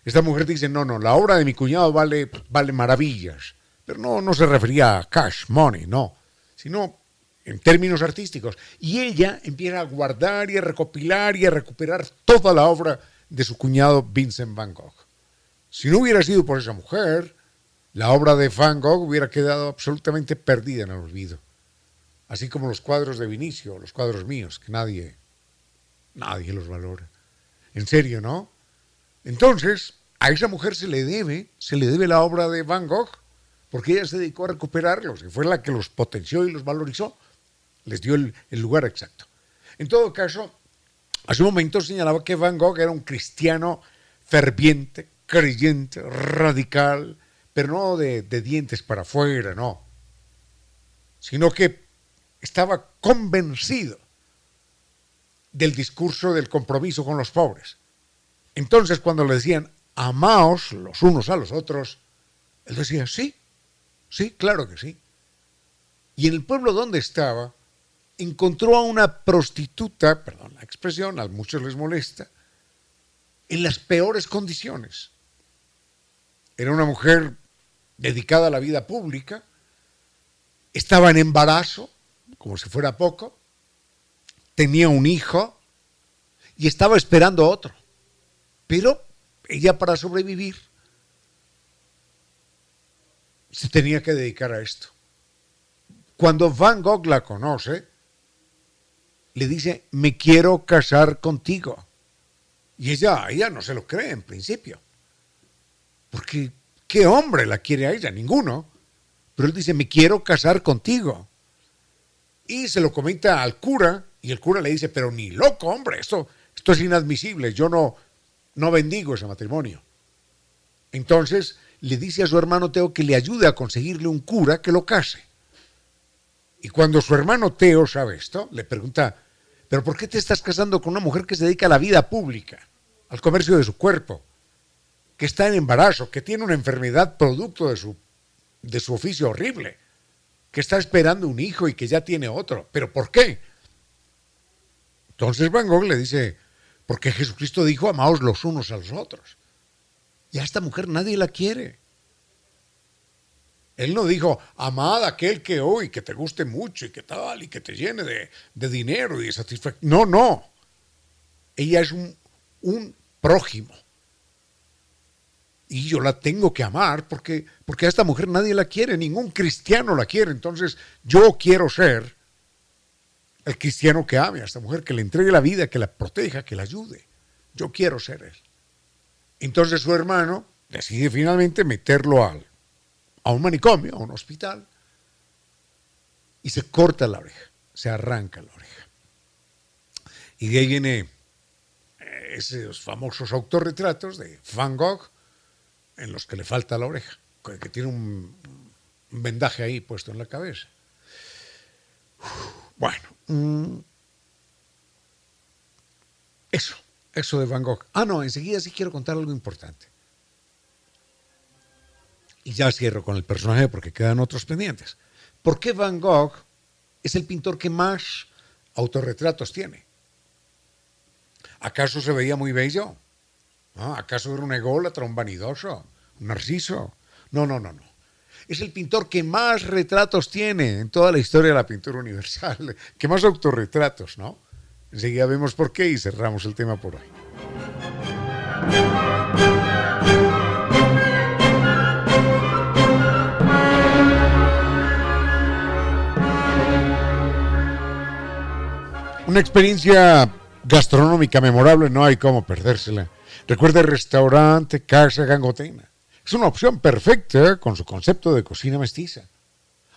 esta mujer dice, no, no, la obra de mi cuñado vale, vale maravillas. Pero no, no se refería a cash, money, no, sino en términos artísticos. Y ella empieza a guardar y a recopilar y a recuperar toda la obra de su cuñado Vincent Van Gogh. Si no hubiera sido por esa mujer, la obra de Van Gogh hubiera quedado absolutamente perdida en el olvido. Así como los cuadros de Vinicio, los cuadros míos, que nadie, nadie los valora. En serio, ¿no? Entonces, a esa mujer se le debe, se le debe la obra de Van Gogh, porque ella se dedicó a recuperarlos, y fue la que los potenció y los valorizó, les dio el, lugar exacto. En todo caso, Hace un momento señalaba que Van Gogh era un cristiano ferviente, creyente, radical, pero no de, de dientes para afuera, no, sino que estaba convencido del discurso del compromiso con los pobres. Entonces, cuando le decían, amaos los unos a los otros, él decía, sí, sí, claro que sí. Y en el pueblo donde estaba, encontró a una prostituta, perdón la expresión, a muchos les molesta, en las peores condiciones. Era una mujer dedicada a la vida pública, estaba en embarazo, como si fuera poco, tenía un hijo y estaba esperando otro. Pero ella para sobrevivir se tenía que dedicar a esto. Cuando Van Gogh la conoce, le dice, me quiero casar contigo. Y ella, ella no se lo cree en principio. Porque, ¿qué hombre la quiere a ella? Ninguno. Pero él dice, me quiero casar contigo. Y se lo comenta al cura, y el cura le dice, pero ni loco, hombre, esto, esto es inadmisible, yo no, no bendigo ese matrimonio. Entonces le dice a su hermano Teo que le ayude a conseguirle un cura que lo case. Y cuando su hermano Teo sabe esto, le pregunta, pero ¿por qué te estás casando con una mujer que se dedica a la vida pública, al comercio de su cuerpo, que está en embarazo, que tiene una enfermedad producto de su, de su oficio horrible, que está esperando un hijo y que ya tiene otro? ¿Pero por qué? Entonces Van Gogh le dice, porque Jesucristo dijo, amaos los unos a los otros. Y a esta mujer nadie la quiere. Él no dijo, amad a aquel que hoy, que te guste mucho y que tal, y que te llene de, de dinero y de satisfacción. No, no. Ella es un, un, prójimo. Y yo la tengo que amar porque, porque a esta mujer nadie la quiere, ningún cristiano la quiere. Entonces yo quiero ser el cristiano que ame a esta mujer, que le entregue la vida, que la proteja, que la ayude. Yo quiero ser él. Entonces su hermano decide finalmente meterlo al, a un manicomio, a un hospital, y se corta la oreja, se arranca la oreja. Y de ahí viene eh, esos famosos autorretratos de Van Gogh en los que le falta la oreja, que tiene un, vendaje ahí puesto en la cabeza. Bueno, mmm, eso, eso de Van Gogh. Ah, no, enseguida sí quiero contar algo importante. Y ya cierro con el personaje porque quedan otros pendientes. ¿Por qué Van Gogh es el pintor que más autorretratos tiene? ¿Acaso se veía muy bello? ¿Acaso era un ególatra, un vanidoso, un narciso? No, no, no, no. Es el pintor que más retratos tiene en toda la historia de la pintura universal, que más autorretratos, ¿no? Enseguida vemos por qué y cerramos el tema por hoy. Una experiencia gastronómica memorable, no hay cómo perdérsela. Recuerde el restaurante Casa Gangotena. Es una opción perfecta con su concepto de cocina mestiza.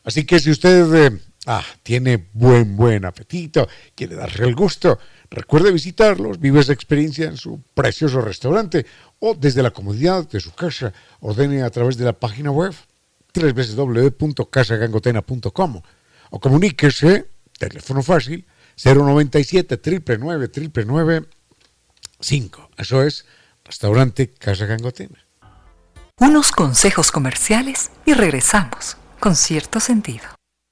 Así que si usted eh, ah, tiene buen, buen apetito, quiere darse el gusto, recuerde visitarlos, vive esa experiencia en su precioso restaurante o desde la comodidad de su casa, ordene a través de la página web www.casagangotena.com o comuníquese, teléfono fácil, 097 999 5. Eso es Restaurante Casa Gangotena. Unos consejos comerciales y regresamos con cierto sentido.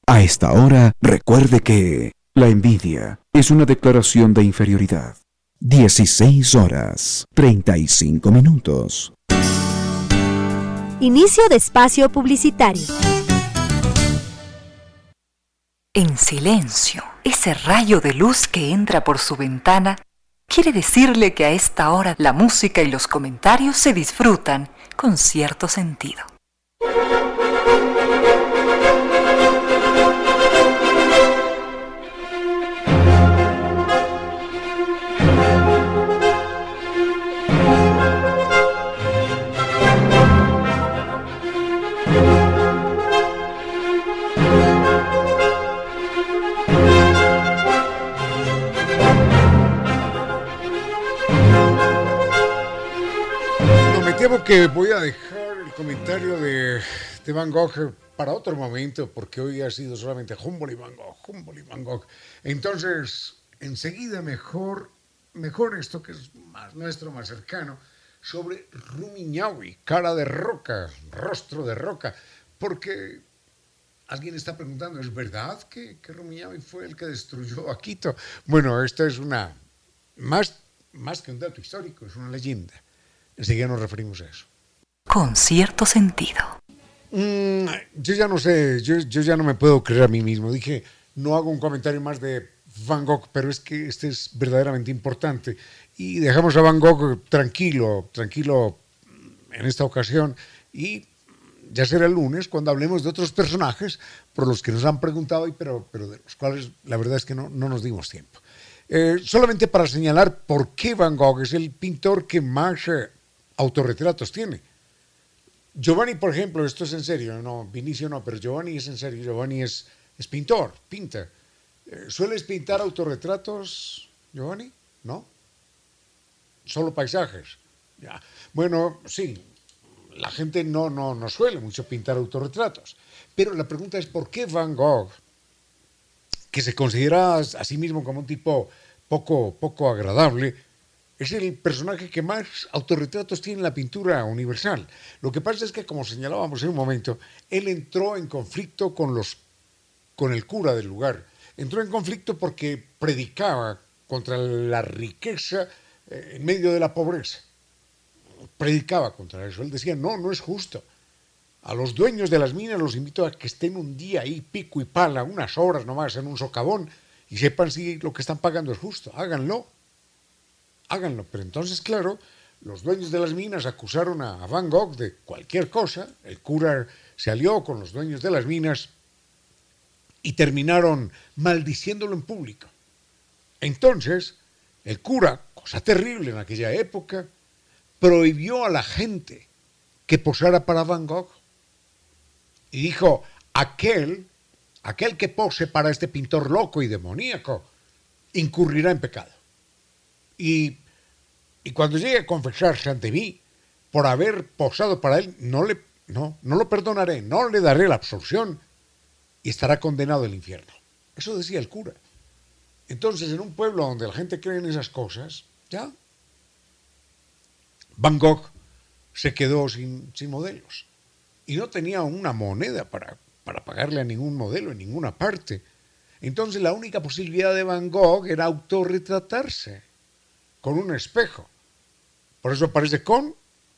A esta hora, recuerde que la envidia es una declaración de inferioridad. 16 horas 35 minutos. Inicio de espacio publicitario. En silencio, ese rayo de luz que entra por su ventana quiere decirle que a esta hora la música y los comentarios se disfrutan con cierto sentido. Temo que voy a dejar el comentario de, de, Van Gogh para otro momento, porque hoy ha sido solamente Humboldt y Van Gogh, Humboldt y Van Gogh. Entonces, enseguida mejor, mejor esto que es más nuestro, más cercano, sobre Rumiñahui, cara de roca, rostro de roca, porque alguien está preguntando, ¿es verdad que, que Rumiñahui fue el que destruyó a Quito? Bueno, esta es una, más, más que un dato histórico, es una leyenda. Enseguida nos referimos a eso. Con cierto sentido. Mm, yo ya no sé, yo, yo, ya no me puedo creer a mí mismo. Dije, no hago un comentario más de Van Gogh, pero es que este es verdaderamente importante. Y dejamos a Van Gogh tranquilo, tranquilo en esta ocasión. Y ya será el lunes cuando hablemos de otros personajes por los que nos han preguntado, y pero, pero de los cuales la verdad es que no, no nos dimos tiempo. Eh, solamente para señalar por qué Van Gogh es el pintor que más eh, autorretratos tiene. Giovanni, por ejemplo, esto es en serio, no, Vinicio no, pero Giovanni es en serio, Giovanni es, es pintor, pinta. Eh, ¿Sueles pintar autorretratos, Giovanni? ¿No? Solo paisajes. Ya. Bueno, sí, la gente no, no, no suele mucho pintar autorretratos. Pero la pregunta es, ¿por qué Van Gogh, que se considera a sí mismo como un tipo poco, poco agradable, es el personaje que más autorretratos tiene en la pintura universal. Lo que pasa es que, como señalábamos en un momento, él entró en conflicto con, los, con el cura del lugar. Entró en conflicto porque predicaba contra la riqueza eh, en medio de la pobreza. Predicaba contra eso. Él decía, no, no es justo. A los dueños de las minas los invito a que estén un día ahí, pico y pala, unas horas nomás en un socavón, y sepan si lo que están pagando es justo. Háganlo háganlo. Pero entonces, claro, los dueños de las minas acusaron a Van Gogh de cualquier cosa, el cura se alió con los dueños de las minas y terminaron maldiciéndolo en público. Entonces, el cura, cosa terrible en aquella época, prohibió a la gente que posara para Van Gogh. Y dijo, aquel, aquel que pose para este pintor loco y demoníaco, incurrirá en pecado. Y, cuando llegue a confesarse ante mí por haber posado para él, no, le, no, no lo perdonaré, no le daré la absolución y estará condenado al infierno. Eso decía el cura. Entonces, en un pueblo donde la gente cree en esas cosas, ya, Van Gogh se quedó sin, modelos y no tenía una moneda para, para pagarle a ningún modelo en ninguna parte. Entonces la única posibilidad de Van Gogh era autorretratarse con un espejo. Por eso aparece con,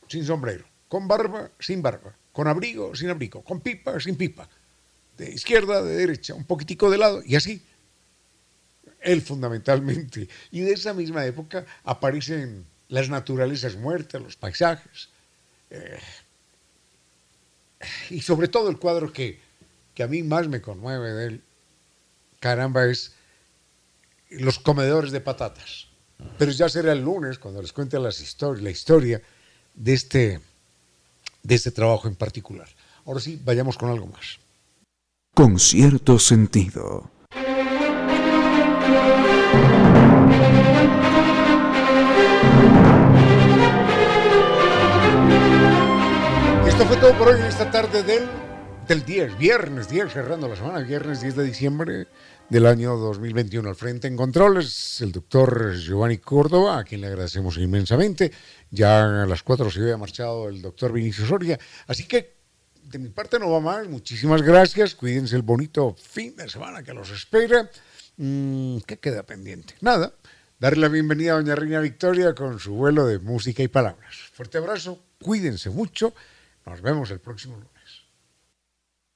sin sombrero, con barba, sin barba, con abrigo, sin abrigo, con pipa, sin pipa, de izquierda, de derecha, un poquitico de lado, y así. Él fundamentalmente. Y de esa misma época aparecen las naturalezas muertas, los paisajes, eh, y sobre todo el cuadro que, que a mí más me conmueve de él, caramba, es los comedores de patatas. Pero ya será el lunes cuando les cuente las la historia de este, de este trabajo en particular. Ahora sí, vayamos con algo más. Con cierto sentido. Esto fue todo por hoy en esta tarde del, del 10, viernes 10, cerrando la semana, viernes 10 de diciembre del año 2021. Al frente en controles, el doctor Giovanni Córdoba, a quien le agradecemos inmensamente. Ya a las 4 se había marchado el doctor Vinicio Soria. Así que de mi parte no va más. Muchísimas gracias. Cuídense el bonito fin de semana que los espera. Mm, ¿Qué queda pendiente? Nada. Darle la bienvenida a doña Reina Victoria con su vuelo de música y palabras. Fuerte abrazo. Cuídense mucho. Nos vemos el próximo lunes.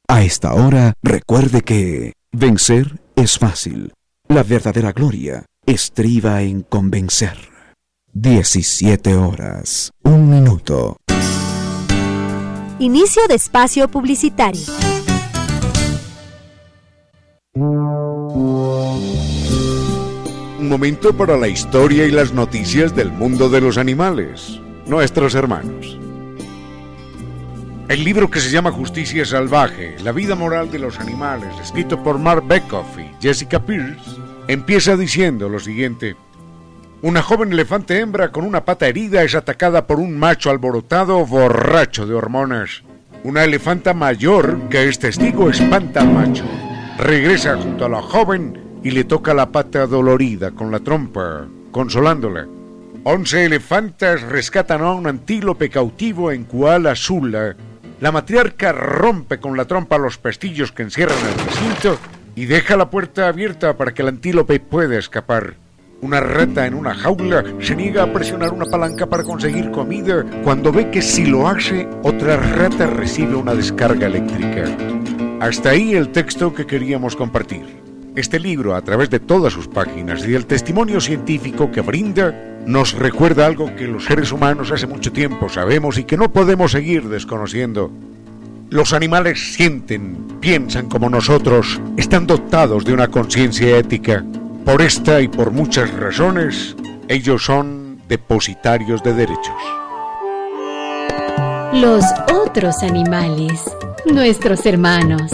A esta hora, recuerde que vencer es fácil. La verdadera gloria estriba en convencer. 17 horas, un minuto. Inicio de espacio publicitario. Un momento para la historia y las noticias del mundo de los animales, nuestros hermanos. El libro que se llama Justicia Salvaje, la vida moral de los animales, escrito por Mark Beckhoff y Jessica Pierce, empieza diciendo lo siguiente. Una joven elefante hembra con una pata herida es atacada por un macho alborotado borracho de hormonas. Una elefanta mayor que es testigo espanta al macho. Regresa junto a la joven y le toca la pata dolorida con la trompa, consolándola. Once elefantas rescatan a un antílope cautivo en Kuala Sula la matriarca rompe con la trompa los pestillos que encierran el recinto y deja la puerta abierta para que el antílope pueda escapar. Una rata en una jaula se niega a presionar una palanca para conseguir comida cuando ve que si lo hace, otra rata recibe una descarga eléctrica. Hasta ahí el texto que queríamos compartir. Este libro, a través de todas sus páginas y el testimonio científico que brinda, nos recuerda algo que los seres humanos hace mucho tiempo sabemos y que no podemos seguir desconociendo. Los animales sienten, piensan como nosotros, están dotados de una conciencia ética. Por esta y por muchas razones, ellos son depositarios de derechos. Los otros animales, nuestros hermanos.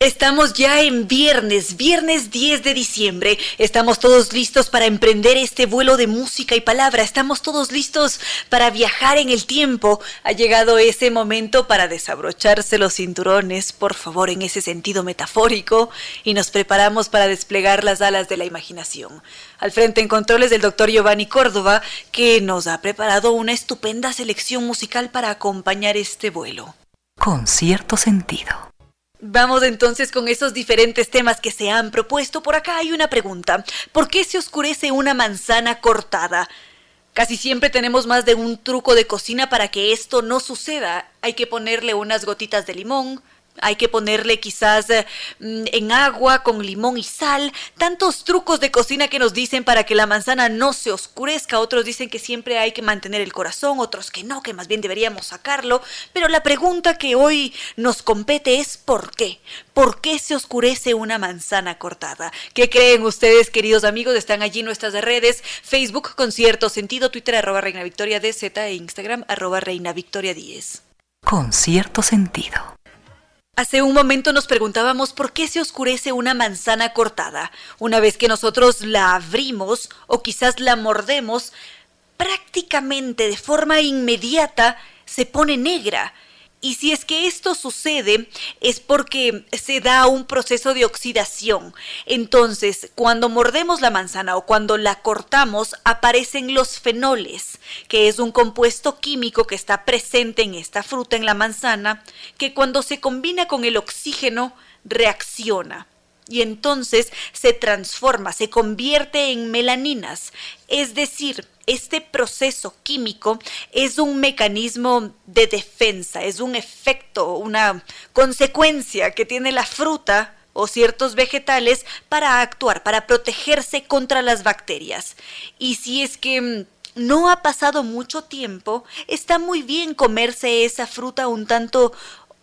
Estamos ya en viernes, viernes 10 de diciembre. Estamos todos listos para emprender este vuelo de música y palabra. Estamos todos listos para viajar en el tiempo. Ha llegado ese momento para desabrocharse los cinturones, por favor, en ese sentido metafórico, y nos preparamos para desplegar las alas de la imaginación. Al frente en controles del doctor Giovanni Córdoba, que nos ha preparado una estupenda selección musical para acompañar este vuelo. Con cierto sentido. Vamos entonces con esos diferentes temas que se han propuesto. Por acá hay una pregunta. ¿Por qué se oscurece una manzana cortada? Casi siempre tenemos más de un truco de cocina para que esto no suceda. Hay que ponerle unas gotitas de limón, hay que ponerle quizás eh, mm, en agua con limón y sal. Tantos trucos de cocina que nos dicen para que la manzana no se oscurezca. Otros dicen que siempre hay que mantener el corazón, otros que no, que más bien deberíamos sacarlo. Pero la pregunta que hoy nos compete es ¿por qué? ¿Por qué se oscurece una manzana cortada? ¿Qué creen ustedes, queridos amigos? Están allí nuestras redes, Facebook con cierto sentido, Twitter arroba Reina Victoria DZ e Instagram arroba Reina Victoria 10. Con cierto sentido. Hace un momento nos preguntábamos por qué se oscurece una manzana cortada. Una vez que nosotros la abrimos o quizás la mordemos, prácticamente de forma inmediata se pone negra. Y si es que esto sucede es porque se da un proceso de oxidación. Entonces, cuando mordemos la manzana o cuando la cortamos, aparecen los fenoles, que es un compuesto químico que está presente en esta fruta, en la manzana, que cuando se combina con el oxígeno reacciona y entonces se transforma, se convierte en melaninas. Es decir, este proceso químico es un mecanismo de defensa, es un efecto, una consecuencia que tiene la fruta o ciertos vegetales para actuar, para protegerse contra las bacterias. Y si es que mm, no ha pasado mucho tiempo, está muy bien comerse esa fruta un tanto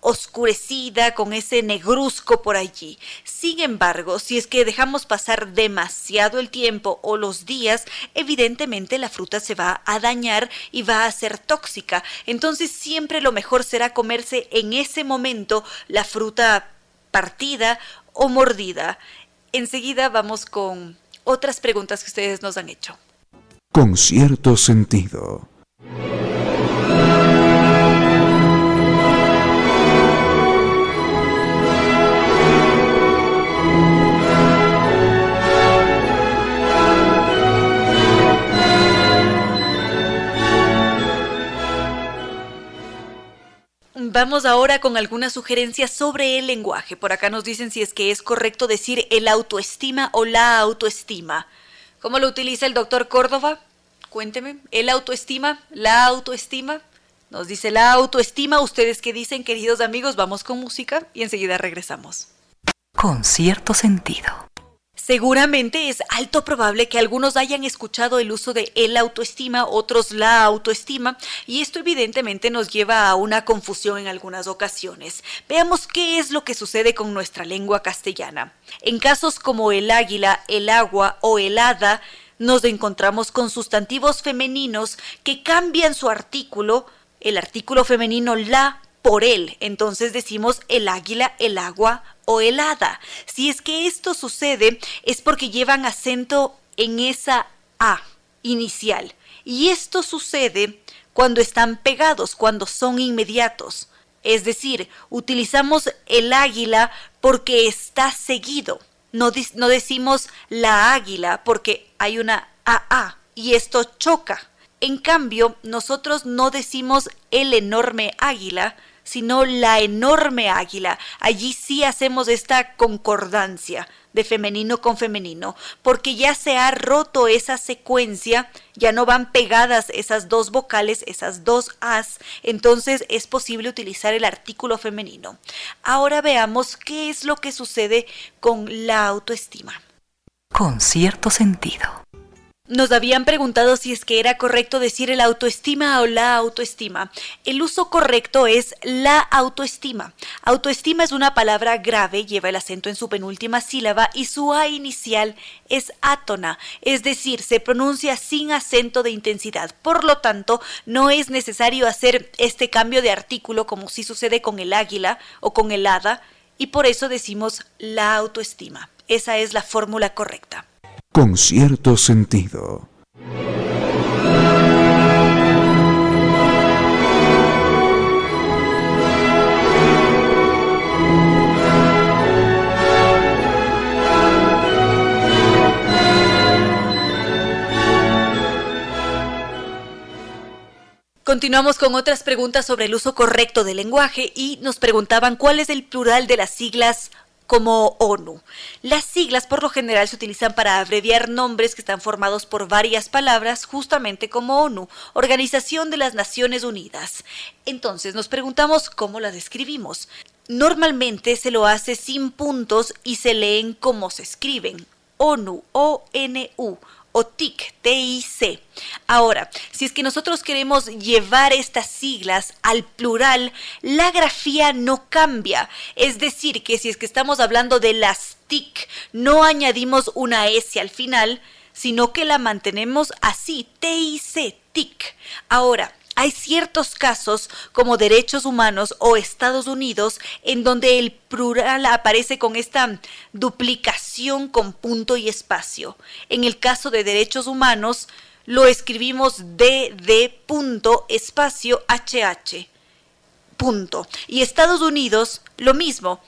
oscurecida, con ese negruzco por allí. Sin embargo, si es que dejamos pasar demasiado el tiempo o los días, evidentemente la fruta se va a dañar y va a ser tóxica. Entonces siempre lo mejor será comerse en ese momento la fruta partida o mordida. Enseguida vamos con otras preguntas que ustedes nos han hecho. Con cierto sentido. Vamos ahora con algunas sugerencias sobre el lenguaje. Por acá nos dicen si es que es correcto decir el autoestima o la autoestima. ¿Cómo lo utiliza el doctor Córdoba? Cuénteme. ¿El autoestima? ¿La autoestima? Nos dice la autoestima. ¿Ustedes qué dicen, queridos amigos? Vamos con música y enseguida regresamos. Con cierto sentido. Seguramente es alto probable que algunos hayan escuchado el uso de el autoestima, otros la autoestima, y esto evidentemente nos lleva a una confusión en algunas ocasiones. Veamos qué es lo que sucede con nuestra lengua castellana. En casos como el águila, el agua o el hada, nos encontramos con sustantivos femeninos que cambian su artículo, el artículo femenino la por él. Entonces decimos el águila, el agua o el hada. Si es que esto sucede es porque llevan acento en esa A inicial. Y esto sucede cuando están pegados, cuando son inmediatos. Es decir, utilizamos el águila porque está seguido. No, no decimos la águila porque hay una AA y esto choca. En cambio, nosotros no decimos el enorme águila, sino la enorme águila. Allí sí hacemos esta concordancia de femenino con femenino, porque ya se ha roto esa secuencia, ya no van pegadas esas dos vocales, esas dos as, entonces es posible utilizar el artículo femenino. Ahora veamos qué es lo que sucede con la autoestima. Con cierto sentido. Nos habían preguntado si es que era correcto decir el autoestima o la autoestima. El uso correcto es la autoestima. Autoestima es una palabra grave, lleva el acento en su penúltima sílaba y su A inicial es átona, es decir, se pronuncia sin acento de intensidad. Por lo tanto, no es necesario hacer este cambio de artículo como si sucede con el águila o con el hada y por eso decimos la autoestima. Esa es la fórmula correcta con cierto sentido. Continuamos con otras preguntas sobre el uso correcto del lenguaje y nos preguntaban cuál es el plural de las siglas como ONU. Las siglas por lo general se utilizan para abreviar nombres que están formados por varias palabras, justamente como ONU, Organización de las Naciones Unidas. Entonces nos preguntamos cómo las describimos. Normalmente se lo hace sin puntos y se leen como se escriben. ONU, O-N-U, o TIC, T-I-C. Ahora, si es que nosotros queremos llevar estas siglas al plural, la grafía no cambia. Es decir, que si es que estamos hablando de las TIC, no añadimos una S al final, sino que la mantenemos así, T-I-C, TIC. Ahora, hay ciertos casos, como derechos humanos o Estados Unidos, en donde el plural aparece con esta duplicación con punto y espacio. En el caso de derechos humanos, lo escribimos DD punto espacio HH. punto. Y Estados Unidos, lo mismo,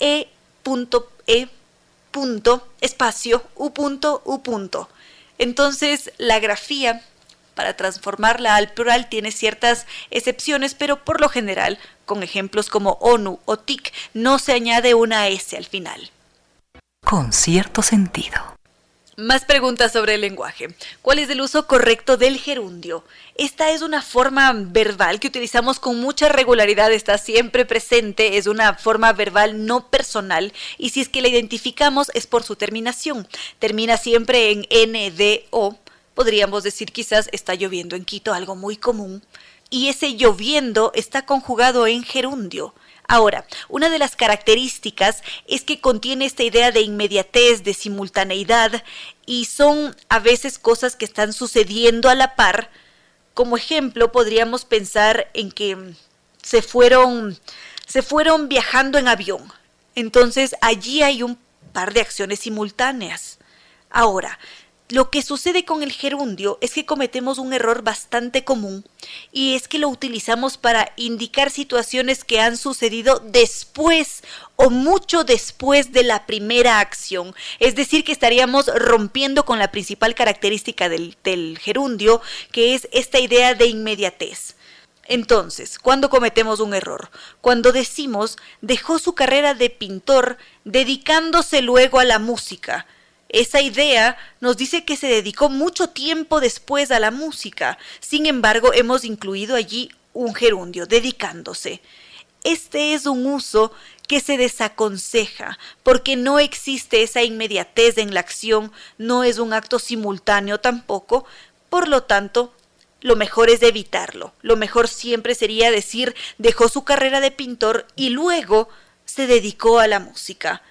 E punto E punto espacio U punto U punto. Entonces, la grafía para transformarla al plural tiene ciertas excepciones, pero por lo general, con ejemplos como ONU o TIC, no se añade una S al final. Con cierto sentido. Más preguntas sobre el lenguaje. ¿Cuál es el uso correcto del gerundio? Esta es una forma verbal que utilizamos con mucha regularidad, está siempre presente, es una forma verbal no personal y si es que la identificamos es por su terminación. Termina siempre en NDO. Podríamos decir quizás está lloviendo en Quito, algo muy común. Y ese lloviendo está conjugado en gerundio. Ahora, una de las características es que contiene esta idea de inmediatez, de simultaneidad, y son a veces cosas que están sucediendo a la par. Como ejemplo, podríamos pensar en que se fueron, se fueron viajando en avión. Entonces, allí hay un par de acciones simultáneas. Ahora, lo que sucede con el gerundio es que cometemos un error bastante común y es que lo utilizamos para indicar situaciones que han sucedido después o mucho después de la primera acción. Es decir, que estaríamos rompiendo con la principal característica del, del gerundio, que es esta idea de inmediatez. Entonces, ¿cuándo cometemos un error? Cuando decimos dejó su carrera de pintor dedicándose luego a la música esa idea nos dice que se dedicó mucho tiempo después a la música. Sin embargo, hemos incluido allí un gerundio, dedicándose. Este es un uso que se desaconseja, porque no existe esa inmediatez en la acción, no es un acto simultáneo tampoco, por lo tanto, lo mejor es evitarlo. Lo mejor siempre sería decir dejó su carrera de pintor y luego se dedicó a la música.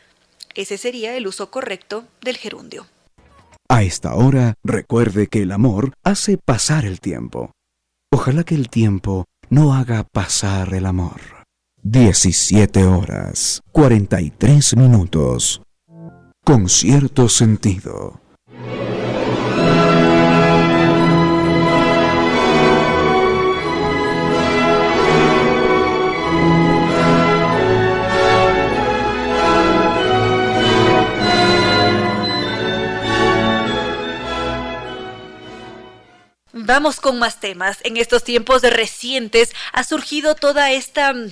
Ese sería el uso correcto del gerundio. A esta hora, recuerde que el amor hace pasar el tiempo. Ojalá que el tiempo no haga pasar el amor. 17 horas, 43 minutos. Con cierto sentido. Vamos con más temas. En estos tiempos recientes ha surgido toda esta mm,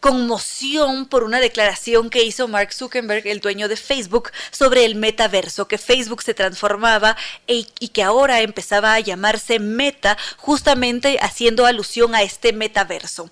conmoción por una declaración que hizo Mark Zuckerberg, el dueño de Facebook, sobre el metaverso, que Facebook se transformaba e, y que ahora empezaba a llamarse Meta, justamente haciendo alusión a este metaverso.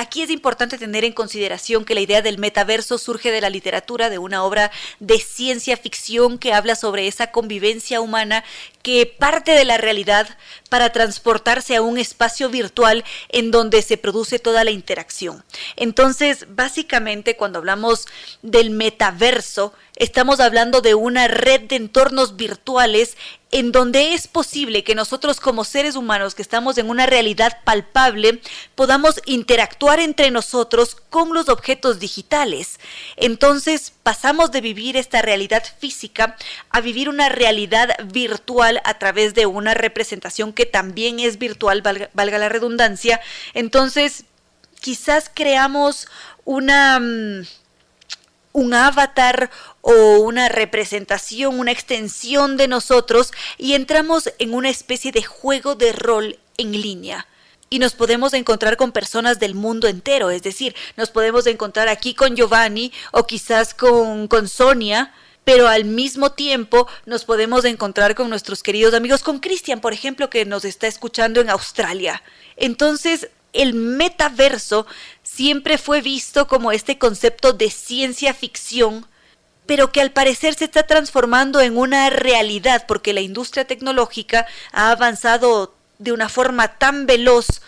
Aquí es importante tener en consideración que la idea del metaverso surge de la literatura, de una obra de ciencia ficción que habla sobre esa convivencia humana que parte de la realidad para transportarse a un espacio virtual en donde se produce toda la interacción. Entonces, básicamente, cuando hablamos del metaverso, estamos hablando de una red de entornos virtuales en donde es posible que nosotros como seres humanos que estamos en una realidad palpable podamos interactuar entre nosotros con los objetos digitales. Entonces pasamos de vivir esta realidad física a vivir una realidad virtual a través de una representación que también es virtual, valga, la redundancia. Entonces quizás creamos una... Mm, un avatar o una representación, una extensión de nosotros y entramos en una especie de juego de rol en línea. Y nos podemos encontrar con personas del mundo entero, es decir, nos podemos encontrar aquí con Giovanni o quizás con, con Sonia, pero al mismo tiempo nos podemos encontrar con nuestros queridos amigos, con Cristian, por ejemplo, que nos está escuchando en Australia. Entonces, el metaverso siempre fue visto como este concepto de ciencia ficción, pero que al parecer se está transformando en una realidad porque la industria tecnológica ha avanzado de una forma tan veloz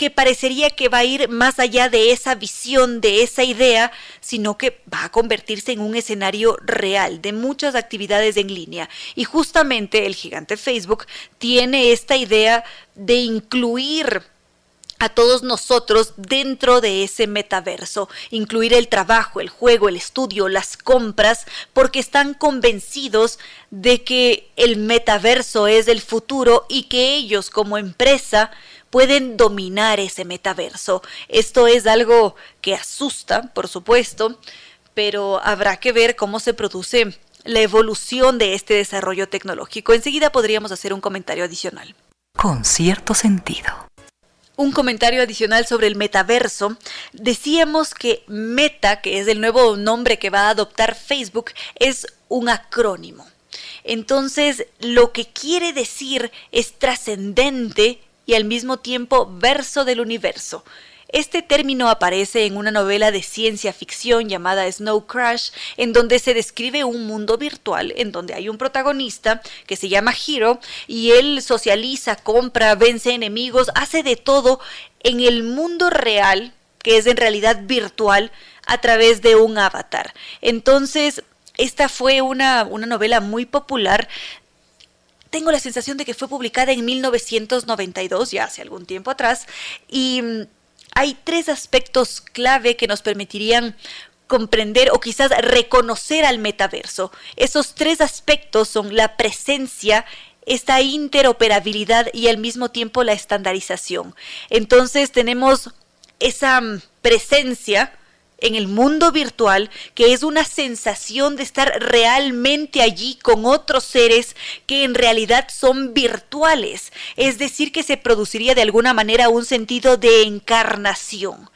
que parecería que va a ir más allá de esa visión, de esa idea, sino que va a convertirse en un escenario real de muchas actividades en línea. Y justamente el gigante Facebook tiene esta idea de incluir a todos nosotros dentro de ese metaverso, incluir el trabajo, el juego, el estudio, las compras, porque están convencidos de que el metaverso es el futuro y que ellos como empresa pueden dominar ese metaverso. Esto es algo que asusta, por supuesto, pero habrá que ver cómo se produce la evolución de este desarrollo tecnológico. Enseguida podríamos hacer un comentario adicional. Con cierto sentido. Un comentario adicional sobre el metaverso. Decíamos que Meta, que es el nuevo nombre que va a adoptar Facebook, es un acrónimo. Entonces, lo que quiere decir es trascendente y al mismo tiempo verso del universo. Este término aparece en una novela de ciencia ficción llamada Snow Crash, en donde se describe un mundo virtual en donde hay un protagonista que se llama Hiro y él socializa, compra, vence enemigos, hace de todo en el mundo real, que es en realidad virtual, a través de un avatar. Entonces, esta fue una, una novela muy popular tengo la sensación de que fue publicada en 1992, ya hace algún tiempo atrás, y mm, hay tres aspectos clave que nos permitirían comprender o quizás reconocer al metaverso. Esos tres aspectos son la presencia, esta interoperabilidad y al mismo tiempo la estandarización. Entonces tenemos esa presencia en el mundo virtual, que es una sensación de estar realmente allí con otros seres que en realidad son virtuales, es decir, que se produciría de alguna manera un sentido de encarnación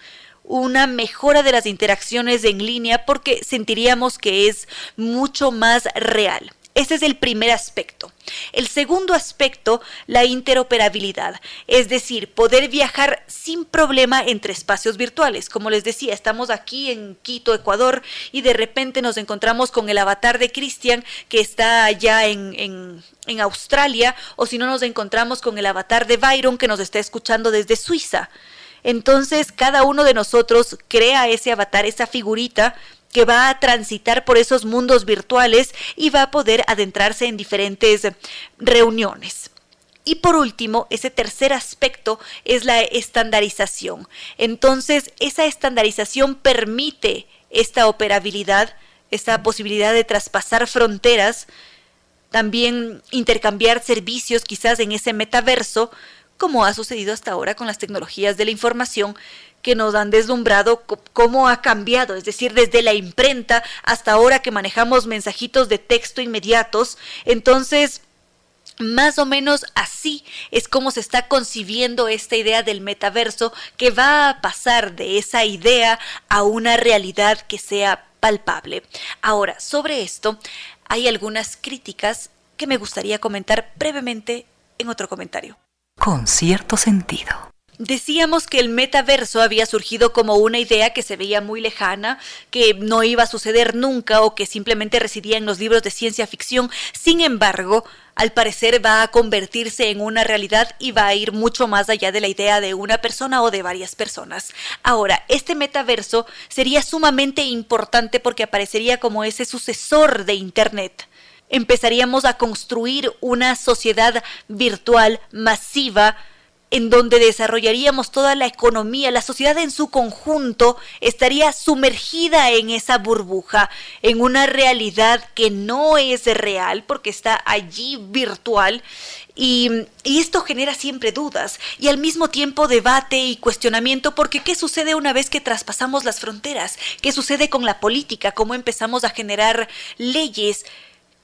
una mejora de las interacciones en línea porque sentiríamos que es mucho más real. Ese es el primer aspecto. El segundo aspecto, la interoperabilidad, es decir, poder viajar sin problema entre espacios virtuales. Como les decía, estamos aquí en Quito, Ecuador, y de repente nos encontramos con el avatar de Cristian que está allá en, en Australia, o si no nos encontramos con el avatar de Byron que nos está escuchando desde Suiza. Entonces, cada uno de nosotros crea ese avatar, esa figurita que va a transitar por esos mundos virtuales y va a poder adentrarse en diferentes reuniones. Y por último, ese tercer aspecto es la estandarización. Entonces, esa estandarización permite esta operabilidad, esta posibilidad de traspasar fronteras, también intercambiar servicios quizás en ese metaverso, como ha sucedido hasta ahora con las tecnologías de la información, que nos han deslumbrado cómo ha cambiado, es decir, desde la imprenta hasta ahora que manejamos mensajitos de texto inmediatos. Entonces, más o menos así es como se está concibiendo esta idea del metaverso que va a pasar de esa idea a una realidad que sea palpable. Ahora, sobre esto, hay algunas críticas que me gustaría comentar brevemente en otro comentario. Con cierto sentido. Decíamos que el metaverso había surgido como una idea que se veía muy lejana, que no iba a suceder nunca o que simplemente residía en los libros de ciencia ficción. Sin embargo, al parecer va a convertirse en una realidad y va a ir mucho más allá de la idea de una persona o de varias personas. Ahora, este metaverso sería sumamente importante porque aparecería como ese sucesor de Internet empezaríamos a construir una sociedad virtual masiva en donde desarrollaríamos toda la economía, la sociedad en su conjunto estaría sumergida en esa burbuja, en una realidad que no es real porque está allí virtual. Y, y, esto genera siempre dudas y al mismo tiempo debate y cuestionamiento porque ¿qué sucede una vez que traspasamos las fronteras? ¿Qué sucede con la política? ¿Cómo empezamos a generar leyes?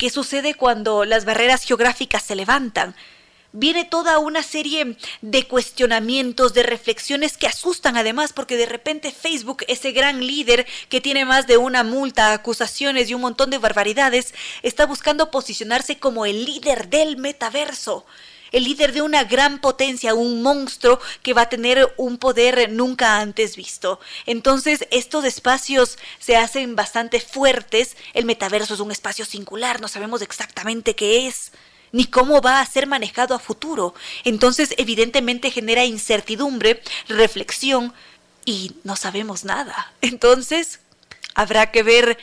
¿Qué sucede cuando las barreras geográficas se levantan? viene toda una serie de cuestionamientos, de reflexiones que asustan además porque de repente Facebook, ese gran líder que tiene más de una multa, acusaciones y un montón de barbaridades, está buscando posicionarse como el líder del metaverso el líder de una gran potencia, un monstruo que va a tener un poder nunca antes visto. Entonces, estos espacios se hacen bastante fuertes. El metaverso es un espacio singular, no sabemos exactamente qué es ni cómo va a ser manejado a futuro. Entonces, evidentemente genera incertidumbre, reflexión y no sabemos nada. Entonces, habrá que ver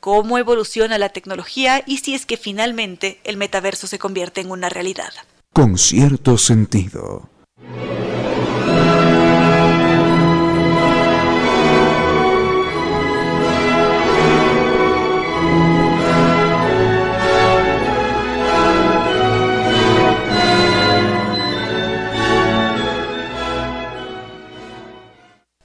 cómo evoluciona la tecnología y si es que finalmente el metaverso se convierte en una realidad. Con cierto sentido.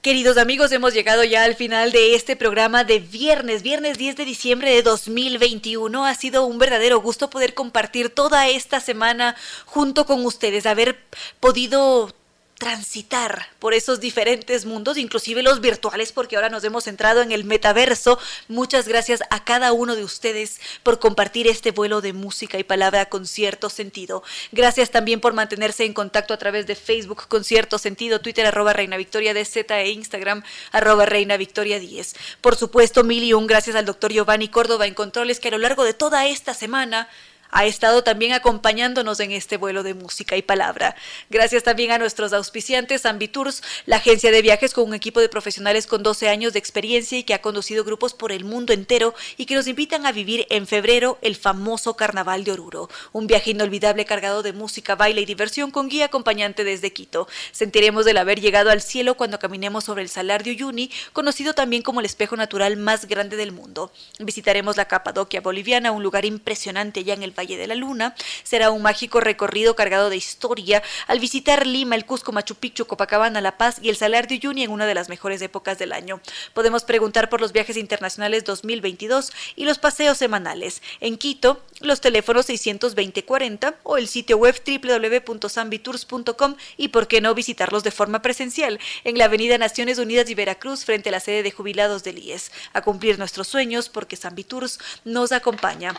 Queridos amigos, hemos llegado ya al final de este programa de viernes, viernes 10 de diciembre de 2021. Ha sido un verdadero gusto poder compartir toda esta semana junto con ustedes, haber podido transitar por esos diferentes mundos, inclusive los virtuales, porque ahora nos hemos centrado en el metaverso. Muchas gracias a cada uno de ustedes por compartir este vuelo de música y palabra con cierto sentido. Gracias también por mantenerse en contacto a través de Facebook con cierto sentido, Twitter arroba Reina Victoria DZ e Instagram arroba Reina Victoria 10. Por supuesto, mil y un gracias al doctor Giovanni Córdoba en controles que a lo largo de toda esta semana ha estado también acompañándonos en este vuelo de música y palabra. Gracias también a nuestros auspiciantes, Ambitours, la agencia de viajes con un equipo de profesionales con 12 años de experiencia y que ha conducido grupos por el mundo entero y que nos invitan a vivir en febrero el famoso Carnaval de Oruro, un viaje inolvidable cargado de música, baile y diversión con guía acompañante desde Quito. Sentiremos el haber llegado al cielo cuando caminemos sobre el Salar de Uyuni, conocido también como el espejo natural más grande del mundo. Visitaremos la Capadoquia boliviana, un lugar impresionante ya en el Valle de la Luna. Será un mágico recorrido cargado de historia al visitar Lima, el Cusco, Machu Picchu, Copacabana, La Paz y el Salar de Uyuni en una de las mejores épocas del año. Podemos preguntar por los viajes internacionales 2022 y los paseos semanales. En Quito, los teléfonos 620-40 o el sitio web www.sambitours.com y por qué no visitarlos de forma presencial en la Avenida Naciones Unidas y Veracruz frente a la sede de jubilados del IES. A cumplir nuestros sueños porque Sambitours nos acompaña.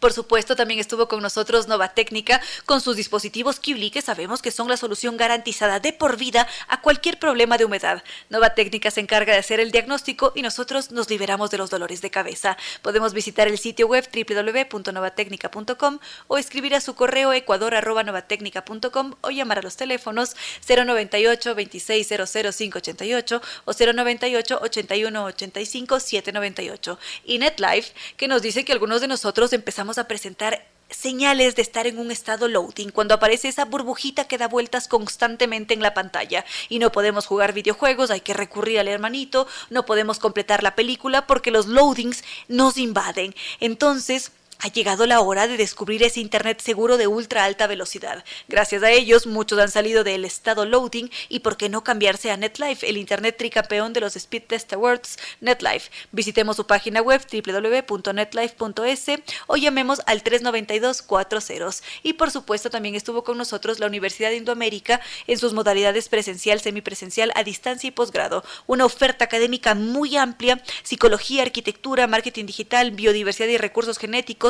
Por supuesto, también estuvo con nosotros Nova Técnica con sus dispositivos Kibli, que sabemos que son la solución garantizada de por vida a cualquier problema de humedad. Nova Técnica se encarga de hacer el diagnóstico y nosotros nos liberamos de los dolores de cabeza. Podemos visitar el sitio web www.novatecnica.com o escribir a su correo ecuador.novatecnica.com o llamar a los teléfonos 098 2600 588 o 098 81 85 798 y NetLife, que nos dice que algunos de nosotros empezamos a presentar señales de estar en un estado loading, cuando aparece esa burbujita que da vueltas constantemente en la pantalla y no podemos jugar videojuegos, hay que recurrir al hermanito, no podemos completar la película porque los loadings nos invaden. Entonces, ha llegado la hora de descubrir ese Internet seguro de ultra alta velocidad. Gracias a ellos, muchos han salido del estado loading y por qué no cambiarse a NetLife, el Internet tricampeón de los Speed Test Awards, NetLife. Visitemos su página web www.netlife.es o llamemos al 392 40. Y por supuesto también estuvo con nosotros la Universidad de Indoamérica en sus modalidades presencial, semipresencial, a distancia y posgrado. Una oferta académica muy amplia, psicología, arquitectura, marketing digital, biodiversidad y recursos genéticos,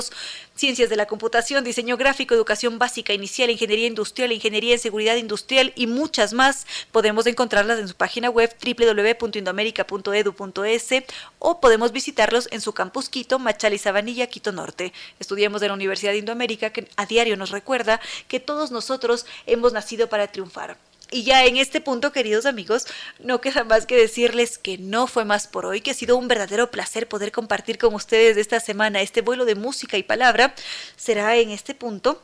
ciencias de la computación, diseño gráfico, educación básica inicial, ingeniería industrial, ingeniería en seguridad industrial y muchas más. Podemos encontrarlas en su página web www.indoamerica.edu.es o podemos visitarlos en su campus Quito, Machal Sabanilla, Quito Norte. Estudiamos de la Universidad de Indoamérica que a diario nos recuerda que todos nosotros hemos nacido para triunfar. Y ya en este punto, queridos amigos, no queda más que decirles que no fue más por hoy, que ha sido un verdadero placer poder compartir con ustedes esta semana este vuelo de música y palabra. Será en este punto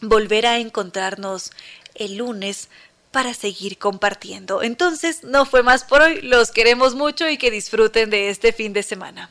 volver a encontrarnos el lunes para seguir compartiendo. Entonces, no fue más por hoy, los queremos mucho y que disfruten de este fin de semana.